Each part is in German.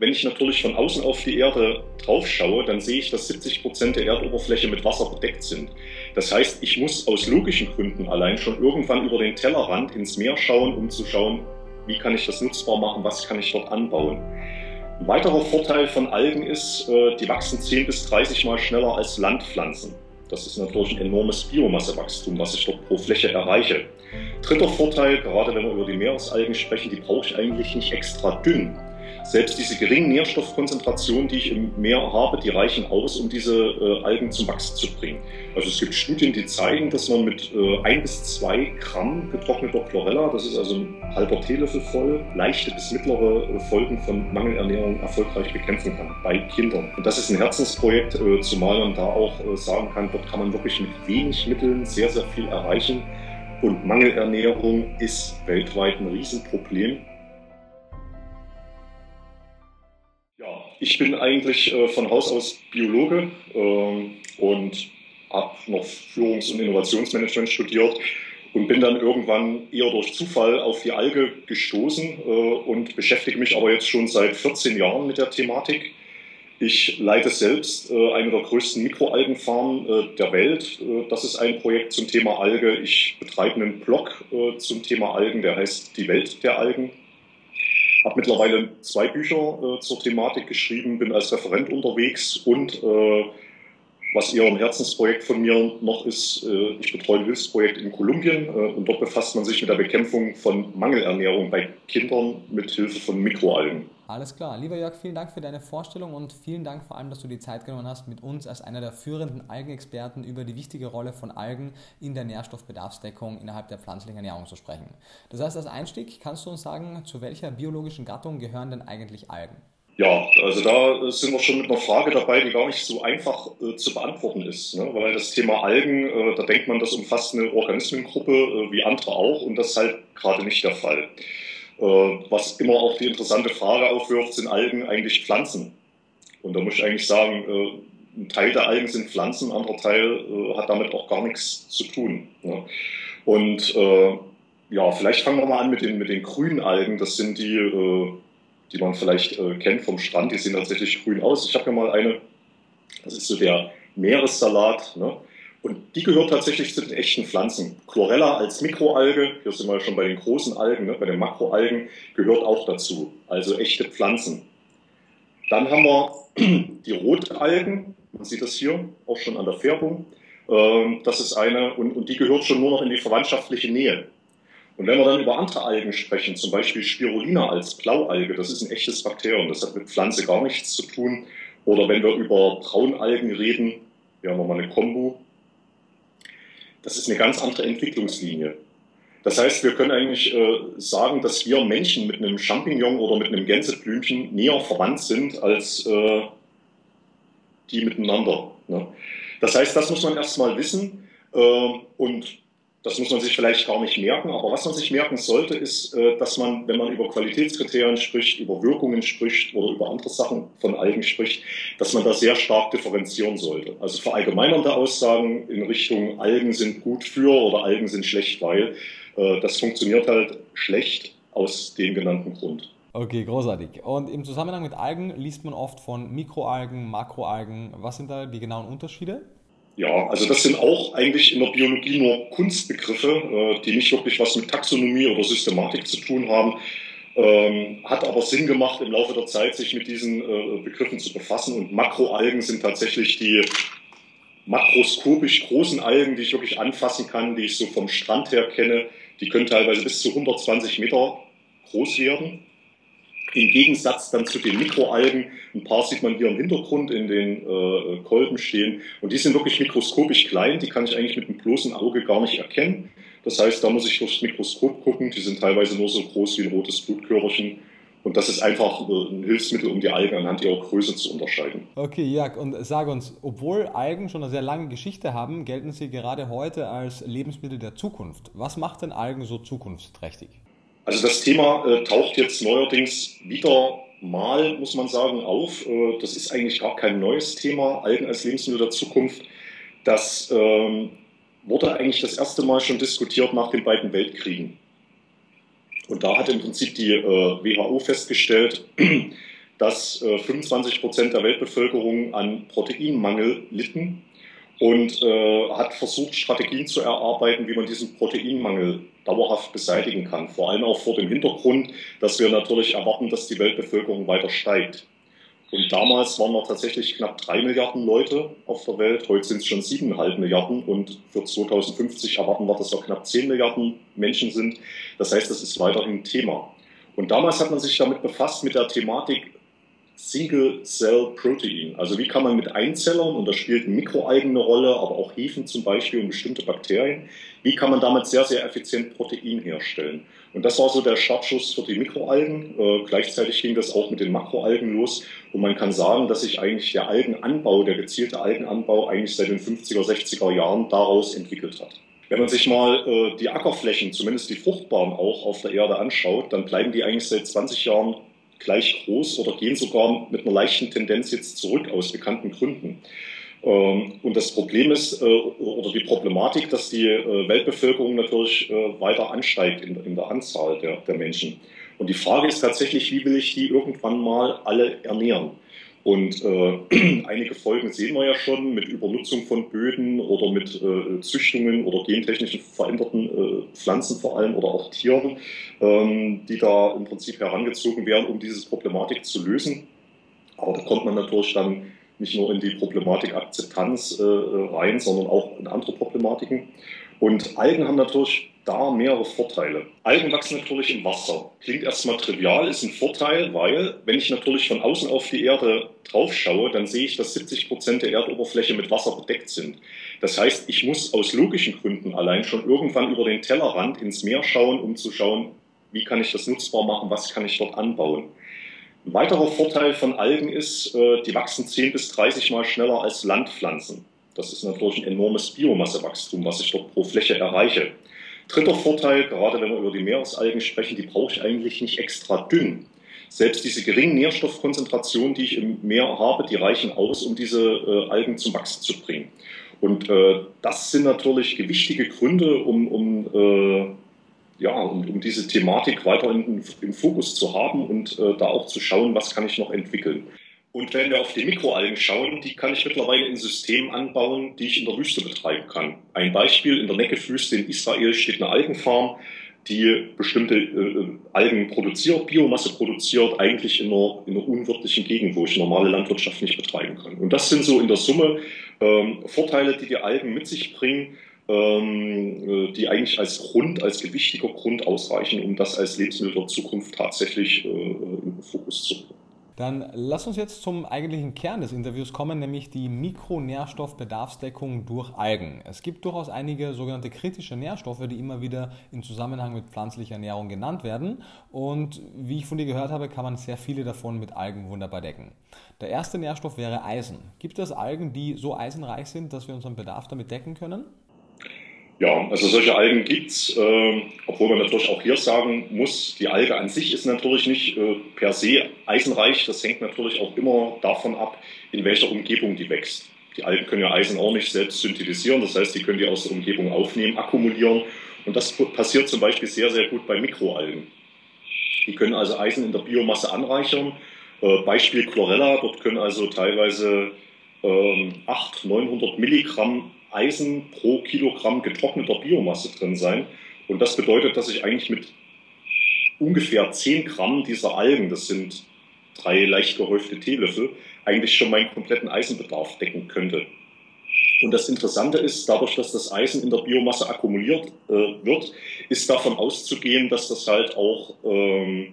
Wenn ich natürlich von außen auf die Erde drauf schaue, dann sehe ich, dass 70 Prozent der Erdoberfläche mit Wasser bedeckt sind. Das heißt, ich muss aus logischen Gründen allein schon irgendwann über den Tellerrand ins Meer schauen, um zu schauen, wie kann ich das nutzbar machen, was kann ich dort anbauen. Ein weiterer Vorteil von Algen ist, äh, die wachsen 10 bis 30 Mal schneller als Landpflanzen. Das ist natürlich ein enormes Biomassewachstum, was ich dort pro Fläche erreiche. Dritter Vorteil, gerade wenn wir über die Meeresalgen sprechen, die brauche ich eigentlich nicht extra dünn. Selbst diese geringen Nährstoffkonzentrationen, die ich im Meer habe, die reichen aus, um diese äh, Algen zum Wachsen zu bringen. Also es gibt Studien, die zeigen, dass man mit äh, ein bis zwei Gramm getrockneter Chlorella, das ist also ein halber Teelöffel voll, leichte bis mittlere äh, Folgen von Mangelernährung erfolgreich bekämpfen kann bei Kindern. Und das ist ein Herzensprojekt, äh, zumal man da auch äh, sagen kann, dort kann man wirklich mit wenig Mitteln sehr, sehr viel erreichen. Und Mangelernährung ist weltweit ein Riesenproblem. Ich bin eigentlich äh, von Haus aus Biologe äh, und habe noch Führungs- und Innovationsmanagement studiert und bin dann irgendwann eher durch Zufall auf die Alge gestoßen äh, und beschäftige mich aber jetzt schon seit 14 Jahren mit der Thematik. Ich leite selbst äh, eine der größten Mikroalgenfarmen äh, der Welt. Äh, das ist ein Projekt zum Thema Alge. Ich betreibe einen Blog äh, zum Thema Algen, der heißt Die Welt der Algen habe mittlerweile zwei Bücher äh, zur Thematik geschrieben, bin als Referent unterwegs und äh, was eher ein Herzensprojekt von mir noch ist, äh, ich betreue ein Hilfsprojekt in Kolumbien äh, und dort befasst man sich mit der Bekämpfung von Mangelernährung bei Kindern mit Hilfe von Mikroalgen. Alles klar. Lieber Jörg, vielen Dank für deine Vorstellung und vielen Dank vor allem, dass du die Zeit genommen hast, mit uns als einer der führenden Algenexperten über die wichtige Rolle von Algen in der Nährstoffbedarfsdeckung innerhalb der pflanzlichen Ernährung zu sprechen. Das heißt, als Einstieg kannst du uns sagen, zu welcher biologischen Gattung gehören denn eigentlich Algen? Ja, also da sind wir schon mit einer Frage dabei, die gar nicht so einfach äh, zu beantworten ist. Ne? Weil das Thema Algen, äh, da denkt man, das umfasst eine Organismengruppe äh, wie andere auch und das ist halt gerade nicht der Fall. Äh, was immer auch die interessante Frage aufwirft, sind Algen eigentlich Pflanzen? Und da muss ich eigentlich sagen, äh, ein Teil der Algen sind Pflanzen, ein anderer Teil äh, hat damit auch gar nichts zu tun. Und ja, vielleicht fangen wir mal an mit den, mit den grünen Algen. Das sind die, die man vielleicht kennt vom Strand. Die sehen tatsächlich grün aus. Ich habe ja mal eine, das ist so der Meeressalat. Ne? Und die gehört tatsächlich zu den echten Pflanzen. Chlorella als Mikroalge, hier sind wir schon bei den großen Algen, ne, bei den Makroalgen, gehört auch dazu. Also echte Pflanzen. Dann haben wir die Rotalgen, man sieht das hier auch schon an der Färbung. Ähm, das ist eine, und, und die gehört schon nur noch in die verwandtschaftliche Nähe. Und wenn wir dann über andere Algen sprechen, zum Beispiel Spirulina als Blaualge, das ist ein echtes Bakterium, das hat mit Pflanze gar nichts zu tun. Oder wenn wir über Braunalgen reden, wir haben mal eine Kombo, das ist eine ganz andere Entwicklungslinie. Das heißt, wir können eigentlich äh, sagen, dass wir Menschen mit einem Champignon oder mit einem Gänseblümchen näher verwandt sind als äh, die miteinander. Ne? Das heißt, das muss man erstmal wissen äh, und das muss man sich vielleicht gar nicht merken, aber was man sich merken sollte, ist, äh, dass man, wenn man über Qualitätskriterien spricht, über Wirkungen spricht oder über andere Sachen von Algen spricht, dass man da sehr stark differenzieren sollte. Also verallgemeinernde Aussagen in Richtung Algen sind gut für oder Algen sind schlecht, weil äh, das funktioniert halt schlecht aus dem genannten Grund. Okay, großartig. Und im Zusammenhang mit Algen liest man oft von Mikroalgen, Makroalgen. Was sind da die genauen Unterschiede? Ja, also das sind auch eigentlich in der Biologie nur Kunstbegriffe, äh, die nicht wirklich was mit Taxonomie oder Systematik zu tun haben. Ähm, hat aber Sinn gemacht, im Laufe der Zeit sich mit diesen äh, Begriffen zu befassen. Und Makroalgen sind tatsächlich die makroskopisch großen Algen, die ich wirklich anfassen kann, die ich so vom Strand her kenne. Die können teilweise bis zu 120 Meter groß werden. Im Gegensatz dann zu den Mikroalgen, ein paar sieht man hier im Hintergrund in den äh, Kolben stehen. Und die sind wirklich mikroskopisch klein, die kann ich eigentlich mit dem bloßen Auge gar nicht erkennen. Das heißt, da muss ich durchs Mikroskop gucken. Die sind teilweise nur so groß wie ein rotes Blutkörperchen. Und das ist einfach äh, ein Hilfsmittel, um die Algen anhand ihrer Größe zu unterscheiden. Okay, Jörg, und sag uns, obwohl Algen schon eine sehr lange Geschichte haben, gelten sie gerade heute als Lebensmittel der Zukunft. Was macht denn Algen so zukunftsträchtig? Also das Thema äh, taucht jetzt neuerdings wieder mal, muss man sagen, auf. Äh, das ist eigentlich gar kein neues Thema, Algen als Lebensmittel der Zukunft. Das ähm, wurde eigentlich das erste Mal schon diskutiert nach den beiden Weltkriegen. Und da hat im Prinzip die äh, WHO festgestellt, dass 25 Prozent der Weltbevölkerung an Proteinmangel litten und äh, hat versucht, Strategien zu erarbeiten, wie man diesen Proteinmangel dauerhaft beseitigen kann. Vor allem auch vor dem Hintergrund, dass wir natürlich erwarten, dass die Weltbevölkerung weiter steigt. Und damals waren noch tatsächlich knapp drei Milliarden Leute auf der Welt. Heute sind es schon siebeneinhalb Milliarden und für 2050 erwarten wir, dass es knapp zehn Milliarden Menschen sind. Das heißt, das ist weiterhin ein Thema. Und damals hat man sich damit befasst mit der Thematik Single-Cell-Protein. Also wie kann man mit Einzellern, und da spielt Mikroalgen eine Rolle, aber auch Hefen zum Beispiel und bestimmte Bakterien, wie kann man damit sehr, sehr effizient Protein herstellen? Und das war so der Startschuss für die Mikroalgen. Äh, gleichzeitig ging das auch mit den Makroalgen los. Und man kann sagen, dass sich eigentlich der Algenanbau, der gezielte Algenanbau eigentlich seit den 50er, 60er Jahren daraus entwickelt hat. Wenn man sich mal äh, die Ackerflächen, zumindest die fruchtbaren auch auf der Erde anschaut, dann bleiben die eigentlich seit 20 Jahren gleich groß oder gehen sogar mit einer leichten Tendenz jetzt zurück aus bekannten Gründen. Ähm, und das Problem ist, äh, oder die Problematik, dass die äh, Weltbevölkerung natürlich äh, weiter ansteigt in, der Anzahl der, der Menschen. Und die Frage ist tatsächlich, wie will ich die irgendwann mal alle ernähren? Und äh, einige Folgen sehen wir ja schon mit Übernutzung von Böden oder mit äh, Züchtungen oder gentechnisch veränderten äh, Pflanzen vor allem oder auch Tieren, ähm, die da im Prinzip herangezogen werden, um diese Problematik zu lösen. Aber da kommt man natürlich dann nicht nur in die Problematik Akzeptanz äh, rein, sondern auch in andere Problematiken. Und Algen haben natürlich da mehrere Vorteile. Algen wachsen natürlich im Wasser. Klingt erstmal trivial, ist ein Vorteil, weil wenn ich natürlich von außen auf die Erde drauf schaue, dann sehe ich, dass 70 Prozent der Erdoberfläche mit Wasser bedeckt sind. Das heißt, ich muss aus logischen Gründen allein schon irgendwann über den Tellerrand ins Meer schauen, um zu schauen, wie kann ich das nutzbar machen, was kann ich dort anbauen. Ein weiterer Vorteil von Algen ist, äh, die wachsen 10 bis 30 Mal schneller als Landpflanzen. Das ist natürlich ein enormes Biomassewachstum, was ich dort pro Fläche erreiche. Dritter Vorteil, gerade wenn wir über die Meeresalgen sprechen, die brauche ich eigentlich nicht extra dünn. Selbst diese geringen Nährstoffkonzentrationen, die ich im Meer habe, die reichen aus, um diese äh, Algen zum Wachsen zu bringen. Und äh, das sind natürlich gewichtige Gründe, um, um, äh, ja, um, um, diese Thematik weiter in, im Fokus zu haben und äh, da auch zu schauen, was kann ich noch entwickeln. Und wenn wir auf die Mikroalgen schauen, die kann ich mittlerweile in Systemen anbauen, die ich in der Wüste betreiben kann. Ein Beispiel, in der Neckewüste in Israel steht eine Algenfarm, die bestimmte äh, Algen produziert, Biomasse produziert, eigentlich in einer, in einer unwirtlichen Gegend, wo ich normale Landwirtschaft nicht betreiben kann. Und das sind so in der Summe ähm, Vorteile, die die Algen mit sich bringen, ähm, äh, die eigentlich als Grund, als gewichtiger Grund ausreichen, um das als Lebensmittel der Zukunft tatsächlich äh, in den Fokus zu bringen. Dann lass uns jetzt zum eigentlichen Kern des Interviews kommen, nämlich die Mikronährstoffbedarfsdeckung durch Algen. Es gibt durchaus einige sogenannte kritische Nährstoffe, die immer wieder im Zusammenhang mit pflanzlicher Ernährung genannt werden. Und wie ich von dir gehört habe, kann man sehr viele davon mit Algen wunderbar decken. Der erste Nährstoff wäre Eisen. Gibt es Algen, die so eisenreich sind, dass wir unseren Bedarf damit decken können? Ja, also solche Algen gibt's, äh, obwohl man natürlich auch hier sagen muss, die Alge an sich ist natürlich nicht äh, per se eisenreich. Das hängt natürlich auch immer davon ab, in welcher Umgebung die wächst. Die Algen können ja Eisen auch nicht selbst synthetisieren, das heißt, die können die aus der Umgebung aufnehmen, akkumulieren. Und das passiert zum Beispiel sehr, sehr gut bei Mikroalgen. Die können also Eisen in der Biomasse anreichern. Äh, Beispiel Chlorella, dort können also teilweise ähm, 800, 900 Milligramm Eisen pro Kilogramm getrockneter Biomasse drin sein. Und das bedeutet, dass ich eigentlich mit ungefähr 10 Gramm dieser Algen, das sind drei leicht gehäufte Teelöffel, eigentlich schon meinen kompletten Eisenbedarf decken könnte. Und das Interessante ist, dadurch, dass das Eisen in der Biomasse akkumuliert äh, wird, ist davon auszugehen, dass das halt auch ähm, äh,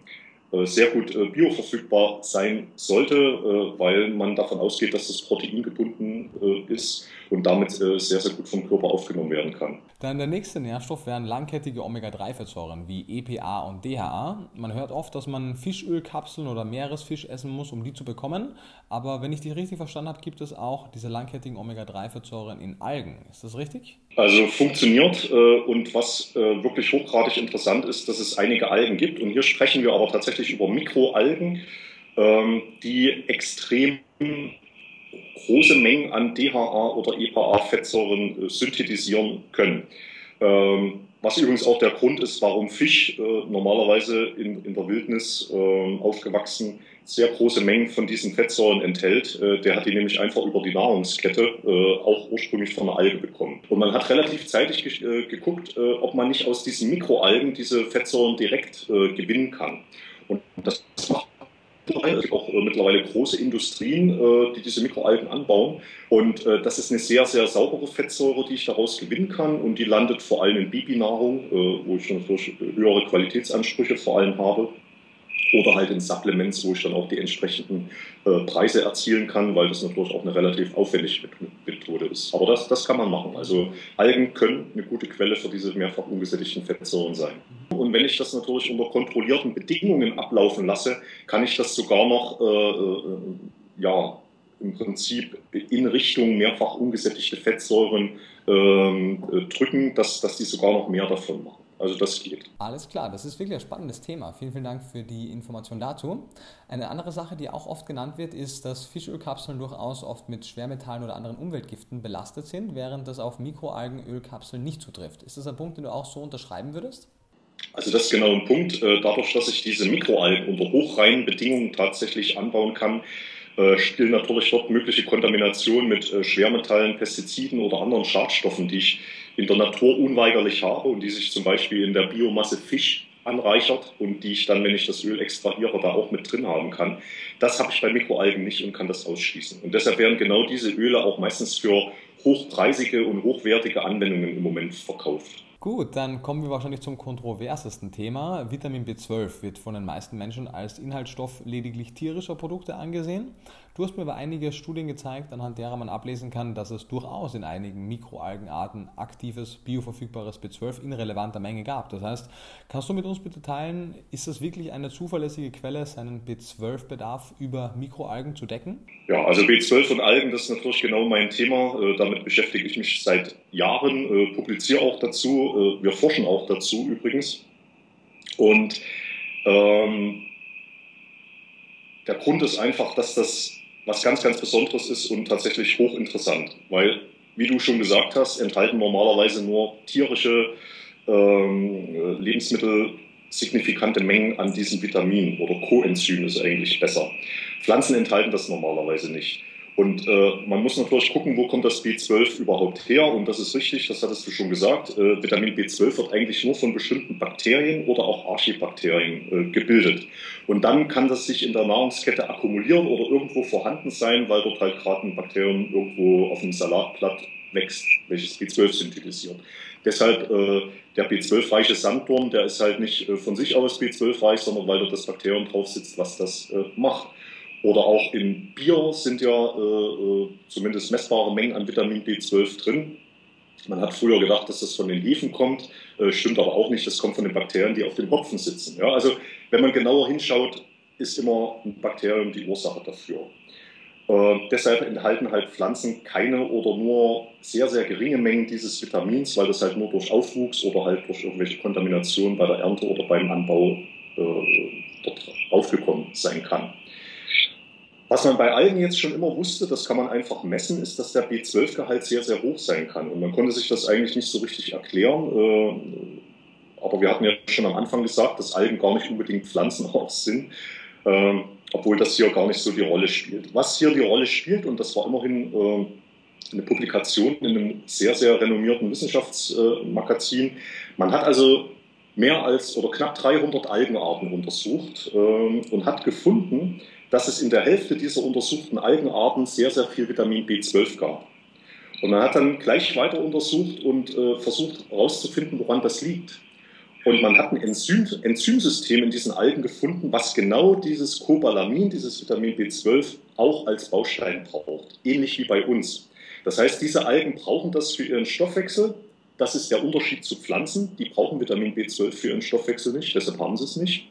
sehr gut äh, bioverfügbar sein sollte, äh, weil man davon ausgeht, dass das Protein gebunden ist und damit sehr, sehr gut vom Körper aufgenommen werden kann. Dann der nächste Nährstoff wären langkettige Omega-3-Fettsäuren wie EPA und DHA. Man hört oft, dass man Fischölkapseln oder Meeresfisch essen muss, um die zu bekommen. Aber wenn ich die richtig verstanden habe, gibt es auch diese langkettigen Omega-3-Fettsäuren in Algen. Ist das richtig? Also funktioniert und was wirklich hochgradig interessant ist, dass es einige Algen gibt. Und hier sprechen wir aber tatsächlich über Mikroalgen, ähm, die extrem große Mengen an DHA oder EPA-Fettsäuren äh, synthetisieren können. Ähm, was übrigens auch der Grund ist, warum Fisch äh, normalerweise in, in der Wildnis äh, aufgewachsen sehr große Mengen von diesen Fettsäuren enthält. Äh, der hat die nämlich einfach über die Nahrungskette äh, auch ursprünglich von der Alge bekommen. Und man hat relativ zeitig äh, geguckt, ob man nicht aus diesen Mikroalgen diese Fettsäuren direkt gewinnen kann. Und das macht auch mittlerweile große Industrien, die diese Mikroalgen anbauen. Und das ist eine sehr, sehr saubere Fettsäure, die ich daraus gewinnen kann. Und die landet vor allem in Bibi-Nahrung, wo ich natürlich höhere Qualitätsansprüche vor allem habe oder halt in Supplements, wo ich dann auch die entsprechenden äh, Preise erzielen kann, weil das natürlich auch eine relativ aufwendige Methode ist. Aber das, das kann man machen. Also Algen können eine gute Quelle für diese mehrfach ungesättigten Fettsäuren sein. Und wenn ich das natürlich unter kontrollierten Bedingungen ablaufen lasse, kann ich das sogar noch äh, äh, ja, im Prinzip in Richtung mehrfach ungesättigte Fettsäuren ähm, äh, drücken, dass, dass die sogar noch mehr davon machen. Also das geht. Alles klar, das ist wirklich ein spannendes Thema. Vielen, vielen Dank für die Information dazu. Eine andere Sache, die auch oft genannt wird, ist, dass Fischölkapseln durchaus oft mit Schwermetallen oder anderen Umweltgiften belastet sind, während das auf Mikroalgenölkapseln nicht zutrifft. Ist das ein Punkt, den du auch so unterschreiben würdest? Also das ist genau ein Punkt. Äh, dadurch, dass ich diese Mikroalgen unter hochreinen Bedingungen tatsächlich anbauen kann, äh, spielen natürlich dort mögliche Kontaminationen mit äh, Schwermetallen, Pestiziden oder anderen Schadstoffen, die ich in der Natur unweigerlich habe und die sich zum Beispiel in der Biomasse Fisch anreichert und die ich dann, wenn ich das Öl extrahiere, da auch mit drin haben kann. Das habe ich bei Mikroalgen nicht und kann das ausschließen. Und deshalb werden genau diese Öle auch meistens für hochpreisige und hochwertige Anwendungen im Moment verkauft. Gut, dann kommen wir wahrscheinlich zum kontroversesten Thema. Vitamin B12 wird von den meisten Menschen als Inhaltsstoff lediglich tierischer Produkte angesehen. Du hast mir aber einige Studien gezeigt, anhand derer man ablesen kann, dass es durchaus in einigen Mikroalgenarten aktives, bioverfügbares B12 in relevanter Menge gab. Das heißt, kannst du mit uns bitte teilen, ist es wirklich eine zuverlässige Quelle, seinen B12-Bedarf über Mikroalgen zu decken? Ja, also B12 und Algen, das ist natürlich genau mein Thema. Äh, damit beschäftige ich mich seit Jahren, äh, publiziere auch dazu. Äh, wir forschen auch dazu übrigens. Und ähm, der Grund ist einfach, dass das was ganz, ganz Besonderes ist und tatsächlich hochinteressant, weil, wie du schon gesagt hast, enthalten normalerweise nur tierische ähm, Lebensmittel signifikante Mengen an diesen Vitaminen oder Coenzymen ist eigentlich besser. Pflanzen enthalten das normalerweise nicht. Und äh, man muss natürlich gucken, wo kommt das B12 überhaupt her. Und das ist richtig, das hattest du schon gesagt. Äh, Vitamin B12 wird eigentlich nur von bestimmten Bakterien oder auch Archibakterien äh, gebildet. Und dann kann das sich in der Nahrungskette akkumulieren oder irgendwo vorhanden sein, weil dort halt gerade ein Bakterium irgendwo auf einem Salatblatt wächst, welches B12 synthetisiert. Deshalb äh, der B12-reiche Sanddorn, der ist halt nicht äh, von sich aus B12-reich, sondern weil dort das Bakterium drauf sitzt, was das äh, macht. Oder auch im Bier sind ja äh, äh, zumindest messbare Mengen an Vitamin B12 drin. Man hat früher gedacht, dass das von den Hefen kommt, äh, stimmt aber auch nicht, das kommt von den Bakterien, die auf den Hopfen sitzen. Ja, also wenn man genauer hinschaut, ist immer ein Bakterium die Ursache dafür. Äh, deshalb enthalten halt Pflanzen keine oder nur sehr, sehr geringe Mengen dieses Vitamins, weil das halt nur durch Aufwuchs oder halt durch irgendwelche Kontaminationen bei der Ernte oder beim Anbau äh, dort aufgekommen sein kann. Was man bei Algen jetzt schon immer wusste, das kann man einfach messen, ist, dass der B12-Gehalt sehr, sehr hoch sein kann. Und man konnte sich das eigentlich nicht so richtig erklären. Äh, aber wir hatten ja schon am Anfang gesagt, dass Algen gar nicht unbedingt Pflanzenarzt sind, äh, obwohl das hier gar nicht so die Rolle spielt. Was hier die Rolle spielt, und das war immerhin äh, eine Publikation in einem sehr, sehr renommierten Wissenschaftsmagazin, man hat also mehr als oder knapp 300 Algenarten untersucht und hat gefunden, dass es in der Hälfte dieser untersuchten Algenarten sehr, sehr viel Vitamin B12 gab. Und man hat dann gleich weiter untersucht und äh, versucht herauszufinden, woran das liegt. Und man hat ein Enzym, Enzymsystem in diesen Algen gefunden, was genau dieses Cobalamin, dieses Vitamin B12, auch als Baustein braucht. Ähnlich wie bei uns. Das heißt, diese Algen brauchen das für ihren Stoffwechsel. Das ist der Unterschied zu Pflanzen. Die brauchen Vitamin B12 für ihren Stoffwechsel nicht, deshalb haben sie es nicht.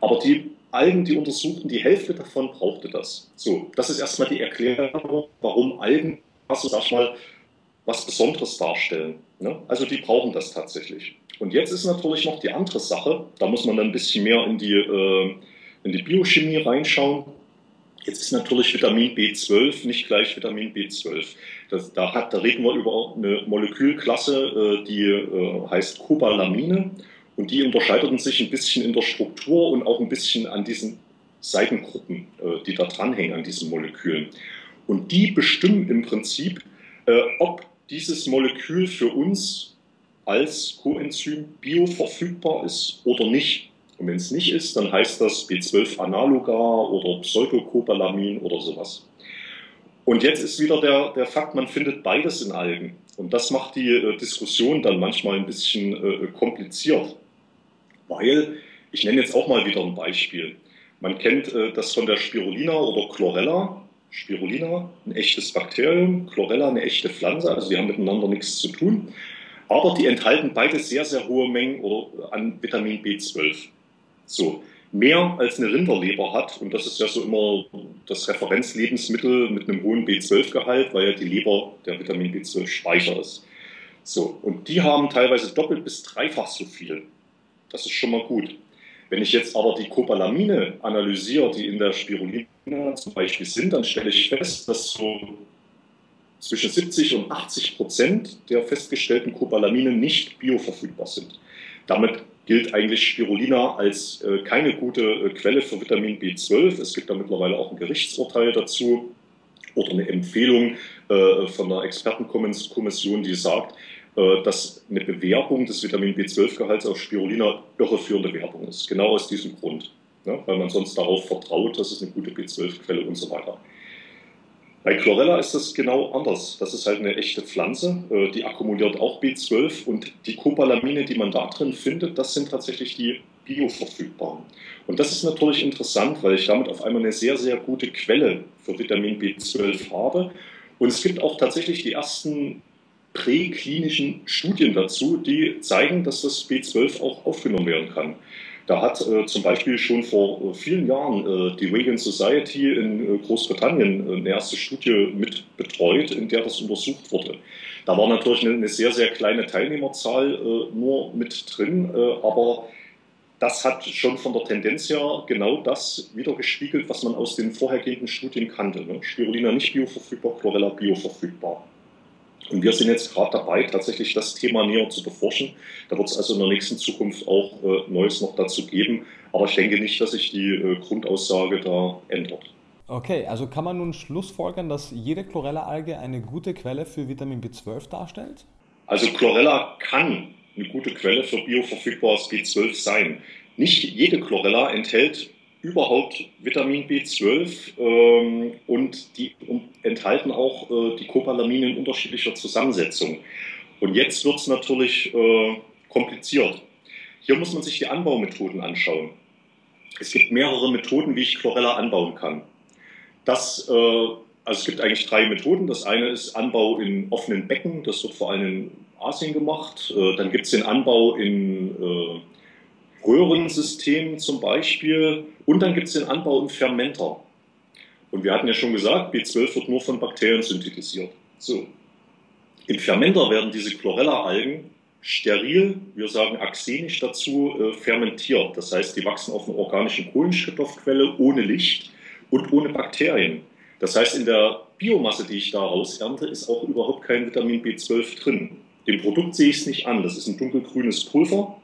Aber die Algen, die untersuchten, die Hälfte davon brauchte das. So, das ist erstmal die Erklärung, warum Algen, also sag mal, was Besonderes darstellen. Ne? Also die brauchen das tatsächlich. Und jetzt ist natürlich noch die andere Sache, da muss man dann ein bisschen mehr in die, äh, in die Biochemie reinschauen. Jetzt ist natürlich Vitamin B12 nicht gleich Vitamin B12. Das, da, hat, da reden wir über eine Molekülklasse, äh, die äh, heißt Cobalamine und die unterscheiden sich ein bisschen in der Struktur und auch ein bisschen an diesen Seitengruppen, äh, die da dranhängen an diesen Molekülen. Und die bestimmen im Prinzip, äh, ob dieses Molekül für uns als Coenzym bioverfügbar ist oder nicht. Und wenn es nicht ist, dann heißt das B12-Analoga oder Pseudocobalamin oder sowas. Und jetzt ist wieder der, der Fakt, man findet beides in Algen. Und das macht die äh, Diskussion dann manchmal ein bisschen äh, kompliziert. Weil, ich nenne jetzt auch mal wieder ein Beispiel. Man kennt äh, das von der Spirulina oder Chlorella. Spirulina, ein echtes Bakterium, Chlorella, eine echte Pflanze, also die haben miteinander nichts zu tun. Aber die enthalten beide sehr, sehr hohe Mengen oder, an Vitamin B12. So, mehr als eine Rinderleber hat, und das ist ja so immer das Referenzlebensmittel mit einem hohen B12-Gehalt, weil ja die Leber der Vitamin B12-Speicher ist. So, und die haben teilweise doppelt bis dreifach so viel. Das ist schon mal gut. Wenn ich jetzt aber die Cobalamine analysiere, die in der Spirulina zum Beispiel sind, dann stelle ich fest, dass so zwischen 70 und 80 Prozent der festgestellten Cobalamine nicht bioverfügbar sind. Damit gilt eigentlich Spirulina als äh, keine gute äh, Quelle für Vitamin B12. Es gibt da mittlerweile auch ein Gerichtsurteil dazu oder eine Empfehlung äh, von der Expertenkommission, die sagt, dass eine Bewerbung des Vitamin B12-Gehalts auf Spirulina irreführende Werbung ist. Genau aus diesem Grund. Ja, weil man sonst darauf vertraut, dass es eine gute B12-Quelle und so weiter. Bei Chlorella ist das genau anders. Das ist halt eine echte Pflanze, äh, die akkumuliert auch B12 und die Cobalamine, die man da drin findet, das sind tatsächlich die bioverfügbaren. Und das ist natürlich interessant, weil ich damit auf einmal eine sehr, sehr gute Quelle für Vitamin B12 habe. Und es gibt auch tatsächlich die ersten präklinischen Studien dazu, die zeigen, dass das B12 auch aufgenommen werden kann. Da hat äh, zum Beispiel schon vor äh, vielen Jahren äh, die Reagan Society in äh, Großbritannien äh, eine erste Studie mit betreut, in der das untersucht wurde. Da war natürlich eine, eine sehr, sehr kleine Teilnehmerzahl äh, nur mit drin, aber das hat schon von der Tendenz her genau das wiedergespiegelt, was man aus den vorhergehenden Studien kannte. Ne? Spirulina nicht bioverfügbar, Chlorella bioverfügbar. Und wir sind jetzt gerade dabei, tatsächlich das Thema näher zu beforschen. Da wird es also in der nächsten Zukunft auch äh, Neues noch dazu geben. Aber ich denke nicht, dass sich die äh, Grundaussage da ändert. Okay, also kann man nun schlussfolgern, dass jede Chlorella-Alge eine gute Quelle für Vitamin B12 darstellt? Also Chlorella kann eine gute Quelle für bioverfügbares B12 sein. Nicht jede Chlorella enthält überhaupt Vitamin B12 ähm, und die enthalten auch äh, die Cobalamine in unterschiedlicher Zusammensetzung. Und jetzt wird es natürlich äh, kompliziert. Hier muss man sich die Anbaumethoden anschauen. Es gibt mehrere Methoden, wie ich Chlorella anbauen kann. Das, äh, also es gibt eigentlich drei Methoden. Das eine ist Anbau in offenen Becken, das wird vor allem in Asien gemacht. Äh, dann gibt es den Anbau in Röhrensystem zum Beispiel. Und dann gibt es den Anbau im Fermenter. Und wir hatten ja schon gesagt, B12 wird nur von Bakterien synthetisiert. So. Im Fermenter werden diese Chlorella-Algen steril, wir sagen axenisch dazu, äh, fermentiert. Das heißt, die wachsen auf einer organischen Kohlenstoffquelle ohne Licht und ohne Bakterien. Das heißt, in der Biomasse, die ich daraus ernte, ist auch überhaupt kein Vitamin B12 drin. Dem Produkt sehe ich es nicht an. Das ist ein dunkelgrünes Pulver.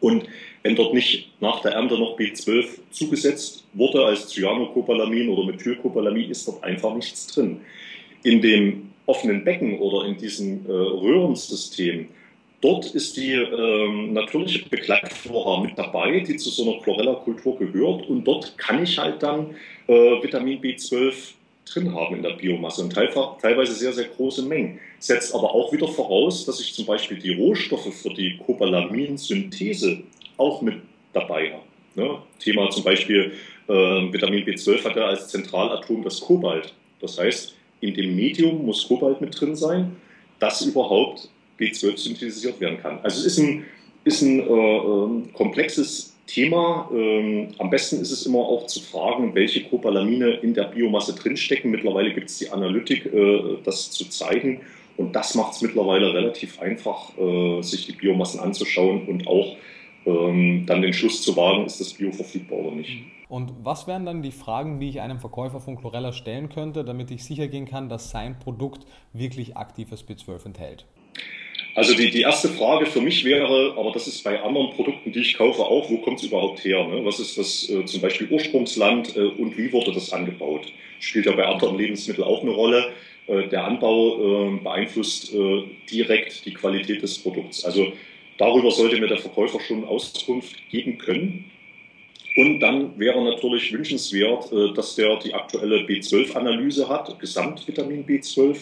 Und wenn dort nicht nach der Ernte noch B12 zugesetzt wurde als Cyanocobalamin oder Methylcobalamin, ist dort einfach nichts drin. In dem offenen Becken oder in diesem äh, Röhrensystem, dort ist die ähm, natürliche Begleitflora mit dabei, die zu so einer Chlorella-Kultur gehört. Und dort kann ich halt dann äh, Vitamin B12 drin haben in der Biomasse und teilweise sehr, sehr große Mengen. Setzt aber auch wieder voraus, dass ich zum Beispiel die Rohstoffe für die Cobalamin-Synthese auch mit dabei habe. Ne? Thema zum Beispiel äh, Vitamin B12 hat ja als Zentralatom das Kobalt. Das heißt, in dem Medium muss Kobalt mit drin sein, dass überhaupt B12 synthetisiert werden kann. Also es ist ein, ist ein äh, ähm, komplexes Thema. Ähm, am besten ist es immer auch zu fragen, welche Cobalamine in der Biomasse drinstecken. Mittlerweile gibt es die Analytik, äh, das zu zeigen. Und das macht es mittlerweile relativ einfach, äh, sich die Biomassen anzuschauen und auch ähm, dann den Schluss zu wagen, ist das Bio verfügbar oder nicht. Und was wären dann die Fragen, die ich einem Verkäufer von Chlorella stellen könnte, damit ich sicher gehen kann, dass sein Produkt wirklich aktives B12 enthält? Also die, die erste Frage für mich wäre, aber das ist bei anderen Produkten, die ich kaufe, auch, wo kommt es überhaupt her? Ne? Was ist das äh, zum Beispiel Ursprungsland äh, und wie wurde das angebaut? Spielt ja bei anderen Lebensmitteln auch eine Rolle. Äh, der Anbau äh, beeinflusst äh, direkt die Qualität des Produkts. Also darüber sollte mir der Verkäufer schon Auskunft geben können. Und dann wäre natürlich wünschenswert, äh, dass der die aktuelle B12-Analyse hat, Gesamtvitamin B12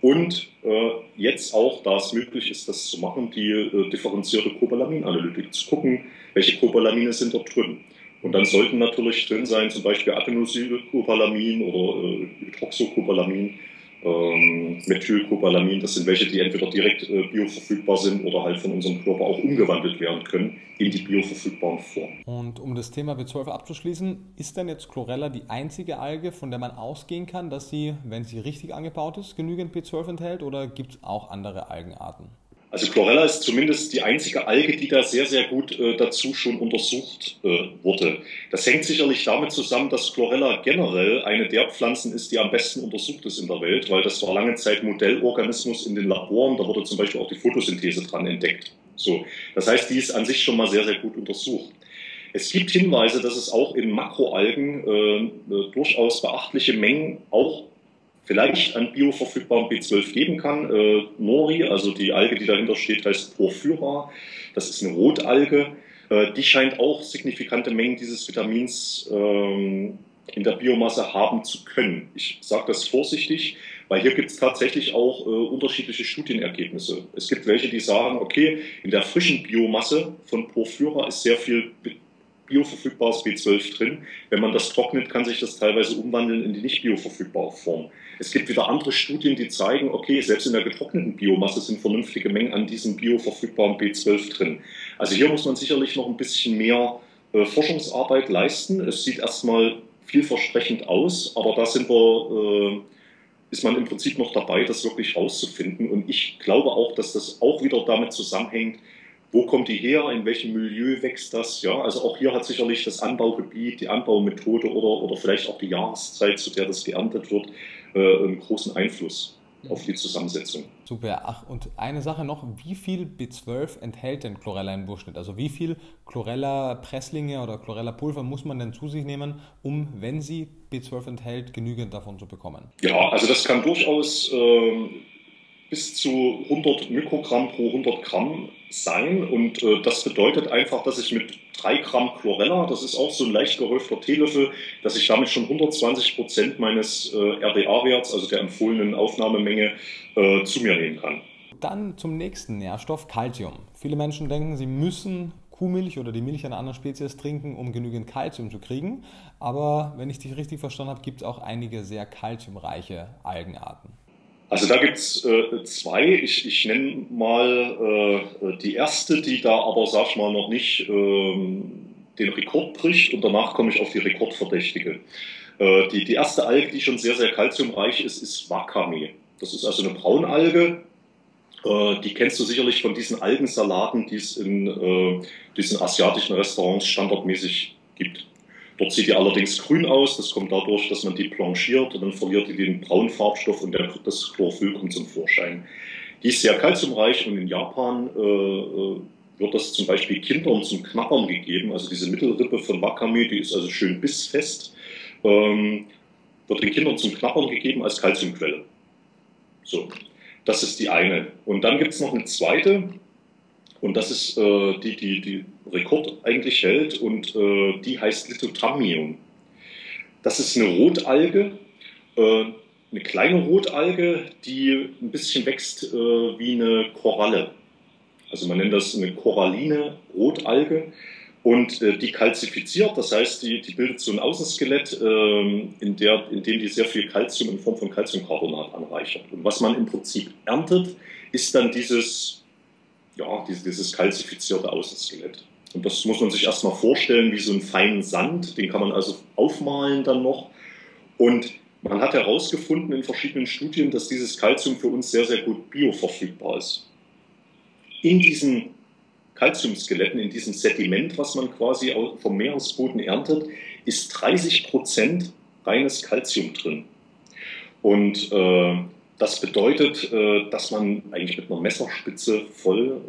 und äh, jetzt auch, da es möglich ist, das zu machen, die äh, differenzierte Cobalamin-Analytik, zu gucken, welche Cobalamine sind dort drin. Und dann sollten natürlich drin sein, zum Beispiel Adenosylcobalamin oder äh, Hydroxocobalamin, ähm, Methylcobalamin. Das sind welche, die entweder direkt äh, bioverfügbar sind oder halt von unserem Körper auch umgewandelt werden können in die bioverfügbaren Formen. Und um das Thema B12 abzuschließen, ist denn jetzt Chlorella die einzige Alge, von der man ausgehen kann, dass sie, wenn sie richtig angebaut ist, genügend B12 enthält oder gibt es auch andere Algenarten? Also Chlorella ist zumindest die einzige Alge, die da sehr, sehr gut äh, dazu schon untersucht äh, wurde. Das hängt sicherlich damit zusammen, dass Chlorella generell eine der Pflanzen ist, die am besten untersucht ist in der Welt, weil das war lange Zeit Modellorganismus in den Laboren, da wurde zum Beispiel auch die Photosynthese dran entdeckt. So, das heißt, die ist an sich schon mal sehr, sehr gut untersucht. Es gibt Hinweise, dass es auch in Makroalgen äh, äh durchaus beachtliche Mengen auch vielleicht an bioverfügbarem B12 geben kann. Äh, Nori, also die Alge, die dahinter steht, heißt Porphyra. Das ist eine Rotalge. Äh, die scheint auch signifikante Mengen dieses Vitamins ähm, in der Biomasse haben zu können. Ich sage das vorsichtig, weil hier gibt es tatsächlich auch äh, unterschiedliche Studienergebnisse. Es gibt welche, die sagen, okay, in der frischen Biomasse von Porphyra ist sehr viel bioverfügbares B12 drin. Wenn man das trocknet, kann sich das teilweise umwandeln in die nicht bioverfügbare Form. Es gibt wieder andere Studien, die zeigen, okay, selbst in der getrockneten Biomasse sind vernünftige Mengen an diesem bioverfügbaren B12 drin. Also hier muss man sicherlich noch ein bisschen mehr äh, Forschungsarbeit leisten. Es sieht erstmal vielversprechend aus, aber da sind wir, äh, ist man im Prinzip noch dabei, das wirklich rauszufinden. Und ich glaube auch, dass das auch wieder damit zusammenhängt, wo kommt die her, in welchem Milieu wächst das? Ja, also auch hier hat sicherlich das Anbaugebiet, die Anbaumethode oder, oder vielleicht auch die Jahreszeit, zu der das geerntet wird, äh, einen großen Einfluss auf die Zusammensetzung. Super. Ach, und eine Sache noch, wie viel B12 enthält denn Chlorella im Durchschnitt? Also wie viel Chlorella-Presslinge oder Chlorella-Pulver muss man denn zu sich nehmen, um, wenn sie B12 enthält, genügend davon zu bekommen? Ja, also das kann durchaus äh, bis zu 100 Mikrogramm pro 100 Gramm sein. Und äh, das bedeutet einfach, dass ich mit 3 Gramm Chlorella, das ist auch so ein leicht gehäufter Teelöffel, dass ich damit schon 120 Prozent meines äh, RDA-Werts, also der empfohlenen Aufnahmemenge, äh, zu mir nehmen kann. Dann zum nächsten Nährstoff, Calcium. Viele Menschen denken, sie müssen Kuhmilch oder die Milch einer anderen Spezies trinken, um genügend Kalzium zu kriegen. Aber wenn ich dich richtig verstanden habe, gibt es auch einige sehr kalziumreiche Algenarten. Also da gibt's äh, zwei. Ich, ich nenne mal äh, die erste, die da aber, sag ich mal, noch nicht ähm, den Rekord bricht und danach komme ich auf die Rekordverdächtige. Äh, die, die erste Alge, die schon sehr, sehr kalziumreich ist, ist Wakame. Das ist also eine Braunalge. Äh, die kennst du sicherlich von diesen Algensalaten, die es in äh, diesen asiatischen Restaurants standardmäßig gibt. Dort sieht die allerdings grün aus. Das kommt dadurch, dass man die blanchiert und dann verliert die den braunen Farbstoff und der, das Chlorophyll kommt zum Vorschein. Die ist sehr kalziumreich und in Japan äh, äh, wird das zum Beispiel Kindern zum Knabbern gegeben. Also diese Mittelrippe von Wakame, die ist also schön bissfest, ähm, wird den Kindern zum Knabbern gegeben als Kalziumquelle. So, das ist die eine. Und dann gibt es noch eine zweite, und das ist äh, die, die, die Rekord eigentlich hält und äh, die heißt Lithothamnium. Das ist eine Rotalge, äh, eine kleine Rotalge, die ein bisschen wächst äh, wie eine Koralle. Also man nennt das eine koralline Rotalge und äh, die kalzifiziert, das heißt, die, die bildet so ein Außenskelett, ähm, in, der, in dem die sehr viel Kalzium in Form von Calciumcarbonat anreichert. Und was man im Prinzip erntet, ist dann dieses ja, dieses kalzifizierte Außenskelett. Und das muss man sich erstmal vorstellen wie so einen feinen Sand, den kann man also aufmalen dann noch. Und man hat herausgefunden in verschiedenen Studien, dass dieses Kalzium für uns sehr, sehr gut bioverfügbar ist. In diesen Calciumskeletten, in diesem Sediment, was man quasi vom Meeresboden erntet, ist 30 Prozent reines Calcium drin. Und äh, das bedeutet, äh, dass man eigentlich mit einer Messerspitze voll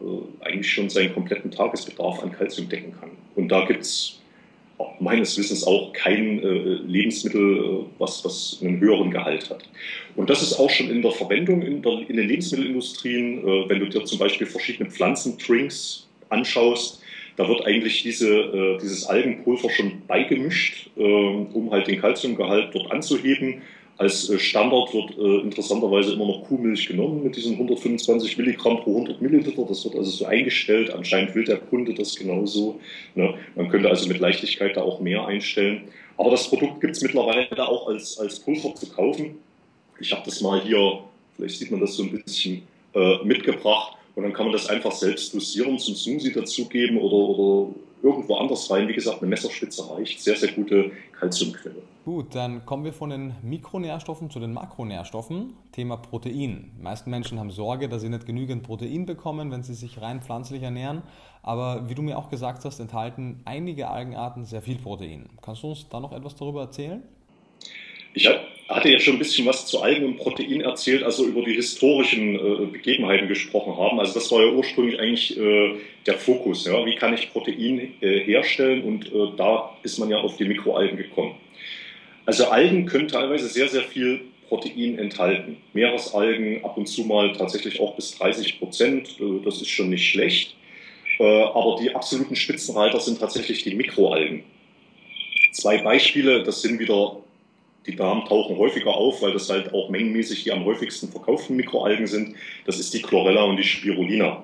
äh, eigentlich schon seinen kompletten Tagesbedarf an Calcium decken kann. Und da gibt es meines Wissens auch kein äh, Lebensmittel, was, was einen höheren Gehalt hat. Und das ist auch schon in der Verwendung in, der, in den Lebensmittelindustrien, wenn du dir zum Beispiel verschiedene Pflanzendrinks anschaust, da wird eigentlich diese, dieses Algenpulver schon beigemischt, um halt den Calciumgehalt dort anzuheben als äh, Standard wird äh, interessanterweise immer noch Kuhmilch genommen mit diesen 125 Milligramm pro 100 Milliliter. Das wird also so eingestellt. Anscheinend will der Kunde das genauso. Ne? Man könnte also mit Leichtigkeit da auch mehr einstellen. Aber das Produkt gibt es mittlerweile auch als, als Pulver zu kaufen. Ich habe das mal hier, vielleicht sieht man das so ein bisschen, äh, mitgebracht. Und dann kann man das einfach selbst dosieren, zum Smoothie dazugeben oder, oder irgendwo anders rein. Wie gesagt, eine Messerspitze reicht. Sehr, sehr gute Kalziumquelle. Gut, dann kommen wir von den Mikronährstoffen zu den Makronährstoffen. Thema Protein. Die meisten Menschen haben Sorge, dass sie nicht genügend Protein bekommen, wenn sie sich rein pflanzlich ernähren. Aber wie du mir auch gesagt hast, enthalten einige Algenarten sehr viel Protein. Kannst du uns da noch etwas darüber erzählen? Ich hatte ja schon ein bisschen was zu Algen und Protein erzählt, also über die historischen äh, Begebenheiten gesprochen haben. Also das war ja ursprünglich eigentlich äh, der Fokus. Ja? Wie kann ich Protein äh, herstellen? Und äh, da ist man ja auf die Mikroalgen gekommen. Also Algen können teilweise sehr, sehr viel Protein enthalten. Meeresalgen ab und zu mal tatsächlich auch bis 30 Prozent. Äh, das ist schon nicht schlecht. Äh, aber die absoluten Spitzenreiter sind tatsächlich die Mikroalgen. Zwei Beispiele, das sind wieder die Damen tauchen häufiger auf, weil das halt auch mengenmäßig die am häufigsten verkauften Mikroalgen sind. Das ist die Chlorella und die Spirulina.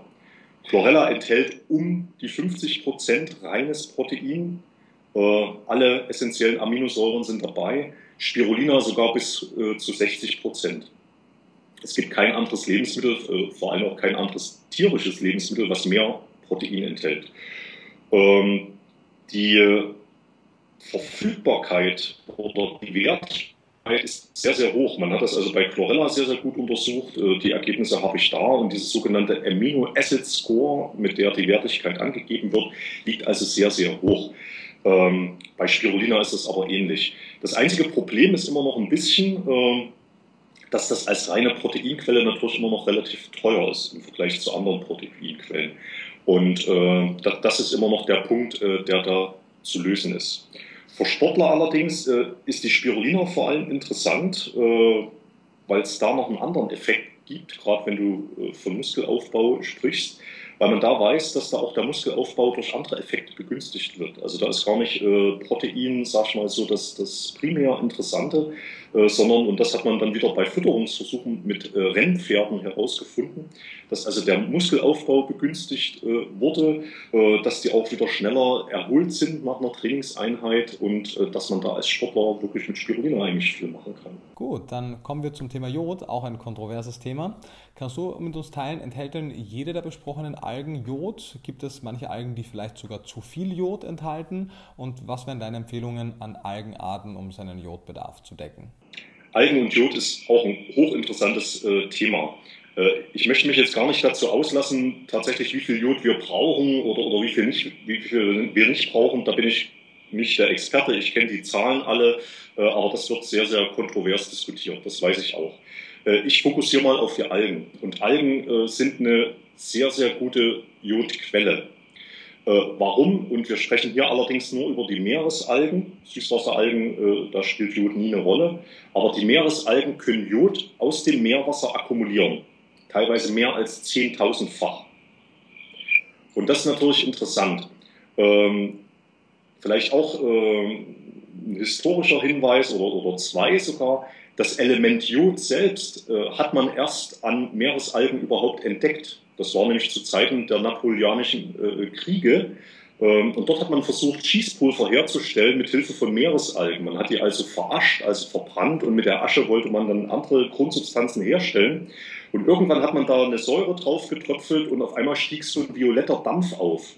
Chlorella enthält um die 50 Prozent reines Protein. Äh, alle essentiellen Aminosäuren sind dabei. Spirulina sogar bis äh, zu 60 Prozent. Es gibt kein anderes Lebensmittel, äh, vor allem auch kein anderes tierisches Lebensmittel, was mehr Protein enthält. Ähm, die Verfügbarkeit oder die Wertigkeit ist sehr, sehr hoch. Man hat das also bei Chlorella sehr, sehr gut untersucht. Äh, die Ergebnisse habe ich da und dieses sogenannte Amino Acid Score, mit der die Wertigkeit angegeben wird, liegt also sehr, sehr hoch. Ähm, bei Spirulina ist es aber ähnlich. Das einzige Problem ist immer noch ein bisschen, ähm, dass das als reine Proteinquelle natürlich immer noch relativ teuer ist im Vergleich zu anderen Proteinquellen. Und äh, das ist immer noch der Punkt, äh, der da zu lösen ist. Für Sportler allerdings äh, ist die Spirulina vor allem interessant, äh, weil es da noch einen anderen Effekt gibt, gerade wenn du äh, von Muskelaufbau sprichst, weil man da weiß, dass da auch der Muskelaufbau durch andere Effekte begünstigt wird. Also da ist gar nicht äh, Protein, sag ich mal so, das, das primär Interessante, sondern, und das hat man dann wieder bei Fütterungsversuchen mit äh, Rennpferden herausgefunden, dass also der Muskelaufbau begünstigt äh, wurde, äh, dass die auch wieder schneller erholt sind nach einer Trainingseinheit und äh, dass man da als Sportler wirklich mit Spirulina eigentlich viel machen kann. Gut, dann kommen wir zum Thema Jod, auch ein kontroverses Thema. Kannst du mit uns teilen, enthält denn jede der besprochenen Algen Jod? Gibt es manche Algen, die vielleicht sogar zu viel Jod enthalten? Und was wären deine Empfehlungen an Algenarten, um seinen Jodbedarf zu decken? Algen und Jod ist auch ein hochinteressantes äh, Thema. Äh, ich möchte mich jetzt gar nicht dazu auslassen, tatsächlich wie viel Jod wir brauchen oder, oder wie, viel nicht, wie viel wir nicht brauchen. Da bin ich nicht der Experte. Ich kenne die Zahlen alle, äh, aber das wird sehr, sehr kontrovers diskutiert. Das weiß ich auch. Äh, ich fokussiere mal auf die Algen. Und Algen äh, sind eine sehr, sehr gute Jodquelle. Äh, warum? Und wir sprechen hier allerdings nur über die Meeresalgen. Süßwasseralgen, äh, da spielt Jod nie eine Rolle. Aber die Meeresalgen können Jod aus dem Meerwasser akkumulieren. Teilweise mehr als 10.000-fach. Und das ist natürlich interessant. Ähm, vielleicht auch äh, ein historischer Hinweis oder, oder zwei sogar. Das Element Jod selbst äh, hat man erst an Meeresalgen überhaupt entdeckt. Das war nämlich zu Zeiten der napoleonischen äh, Kriege. Ähm, und dort hat man versucht, Schießpulver herzustellen mit Hilfe von Meeresalgen. Man hat die also verascht, also verbrannt und mit der Asche wollte man dann andere Grundsubstanzen herstellen. Und irgendwann hat man da eine Säure drauf getröpfelt und auf einmal stieg so ein violetter Dampf auf.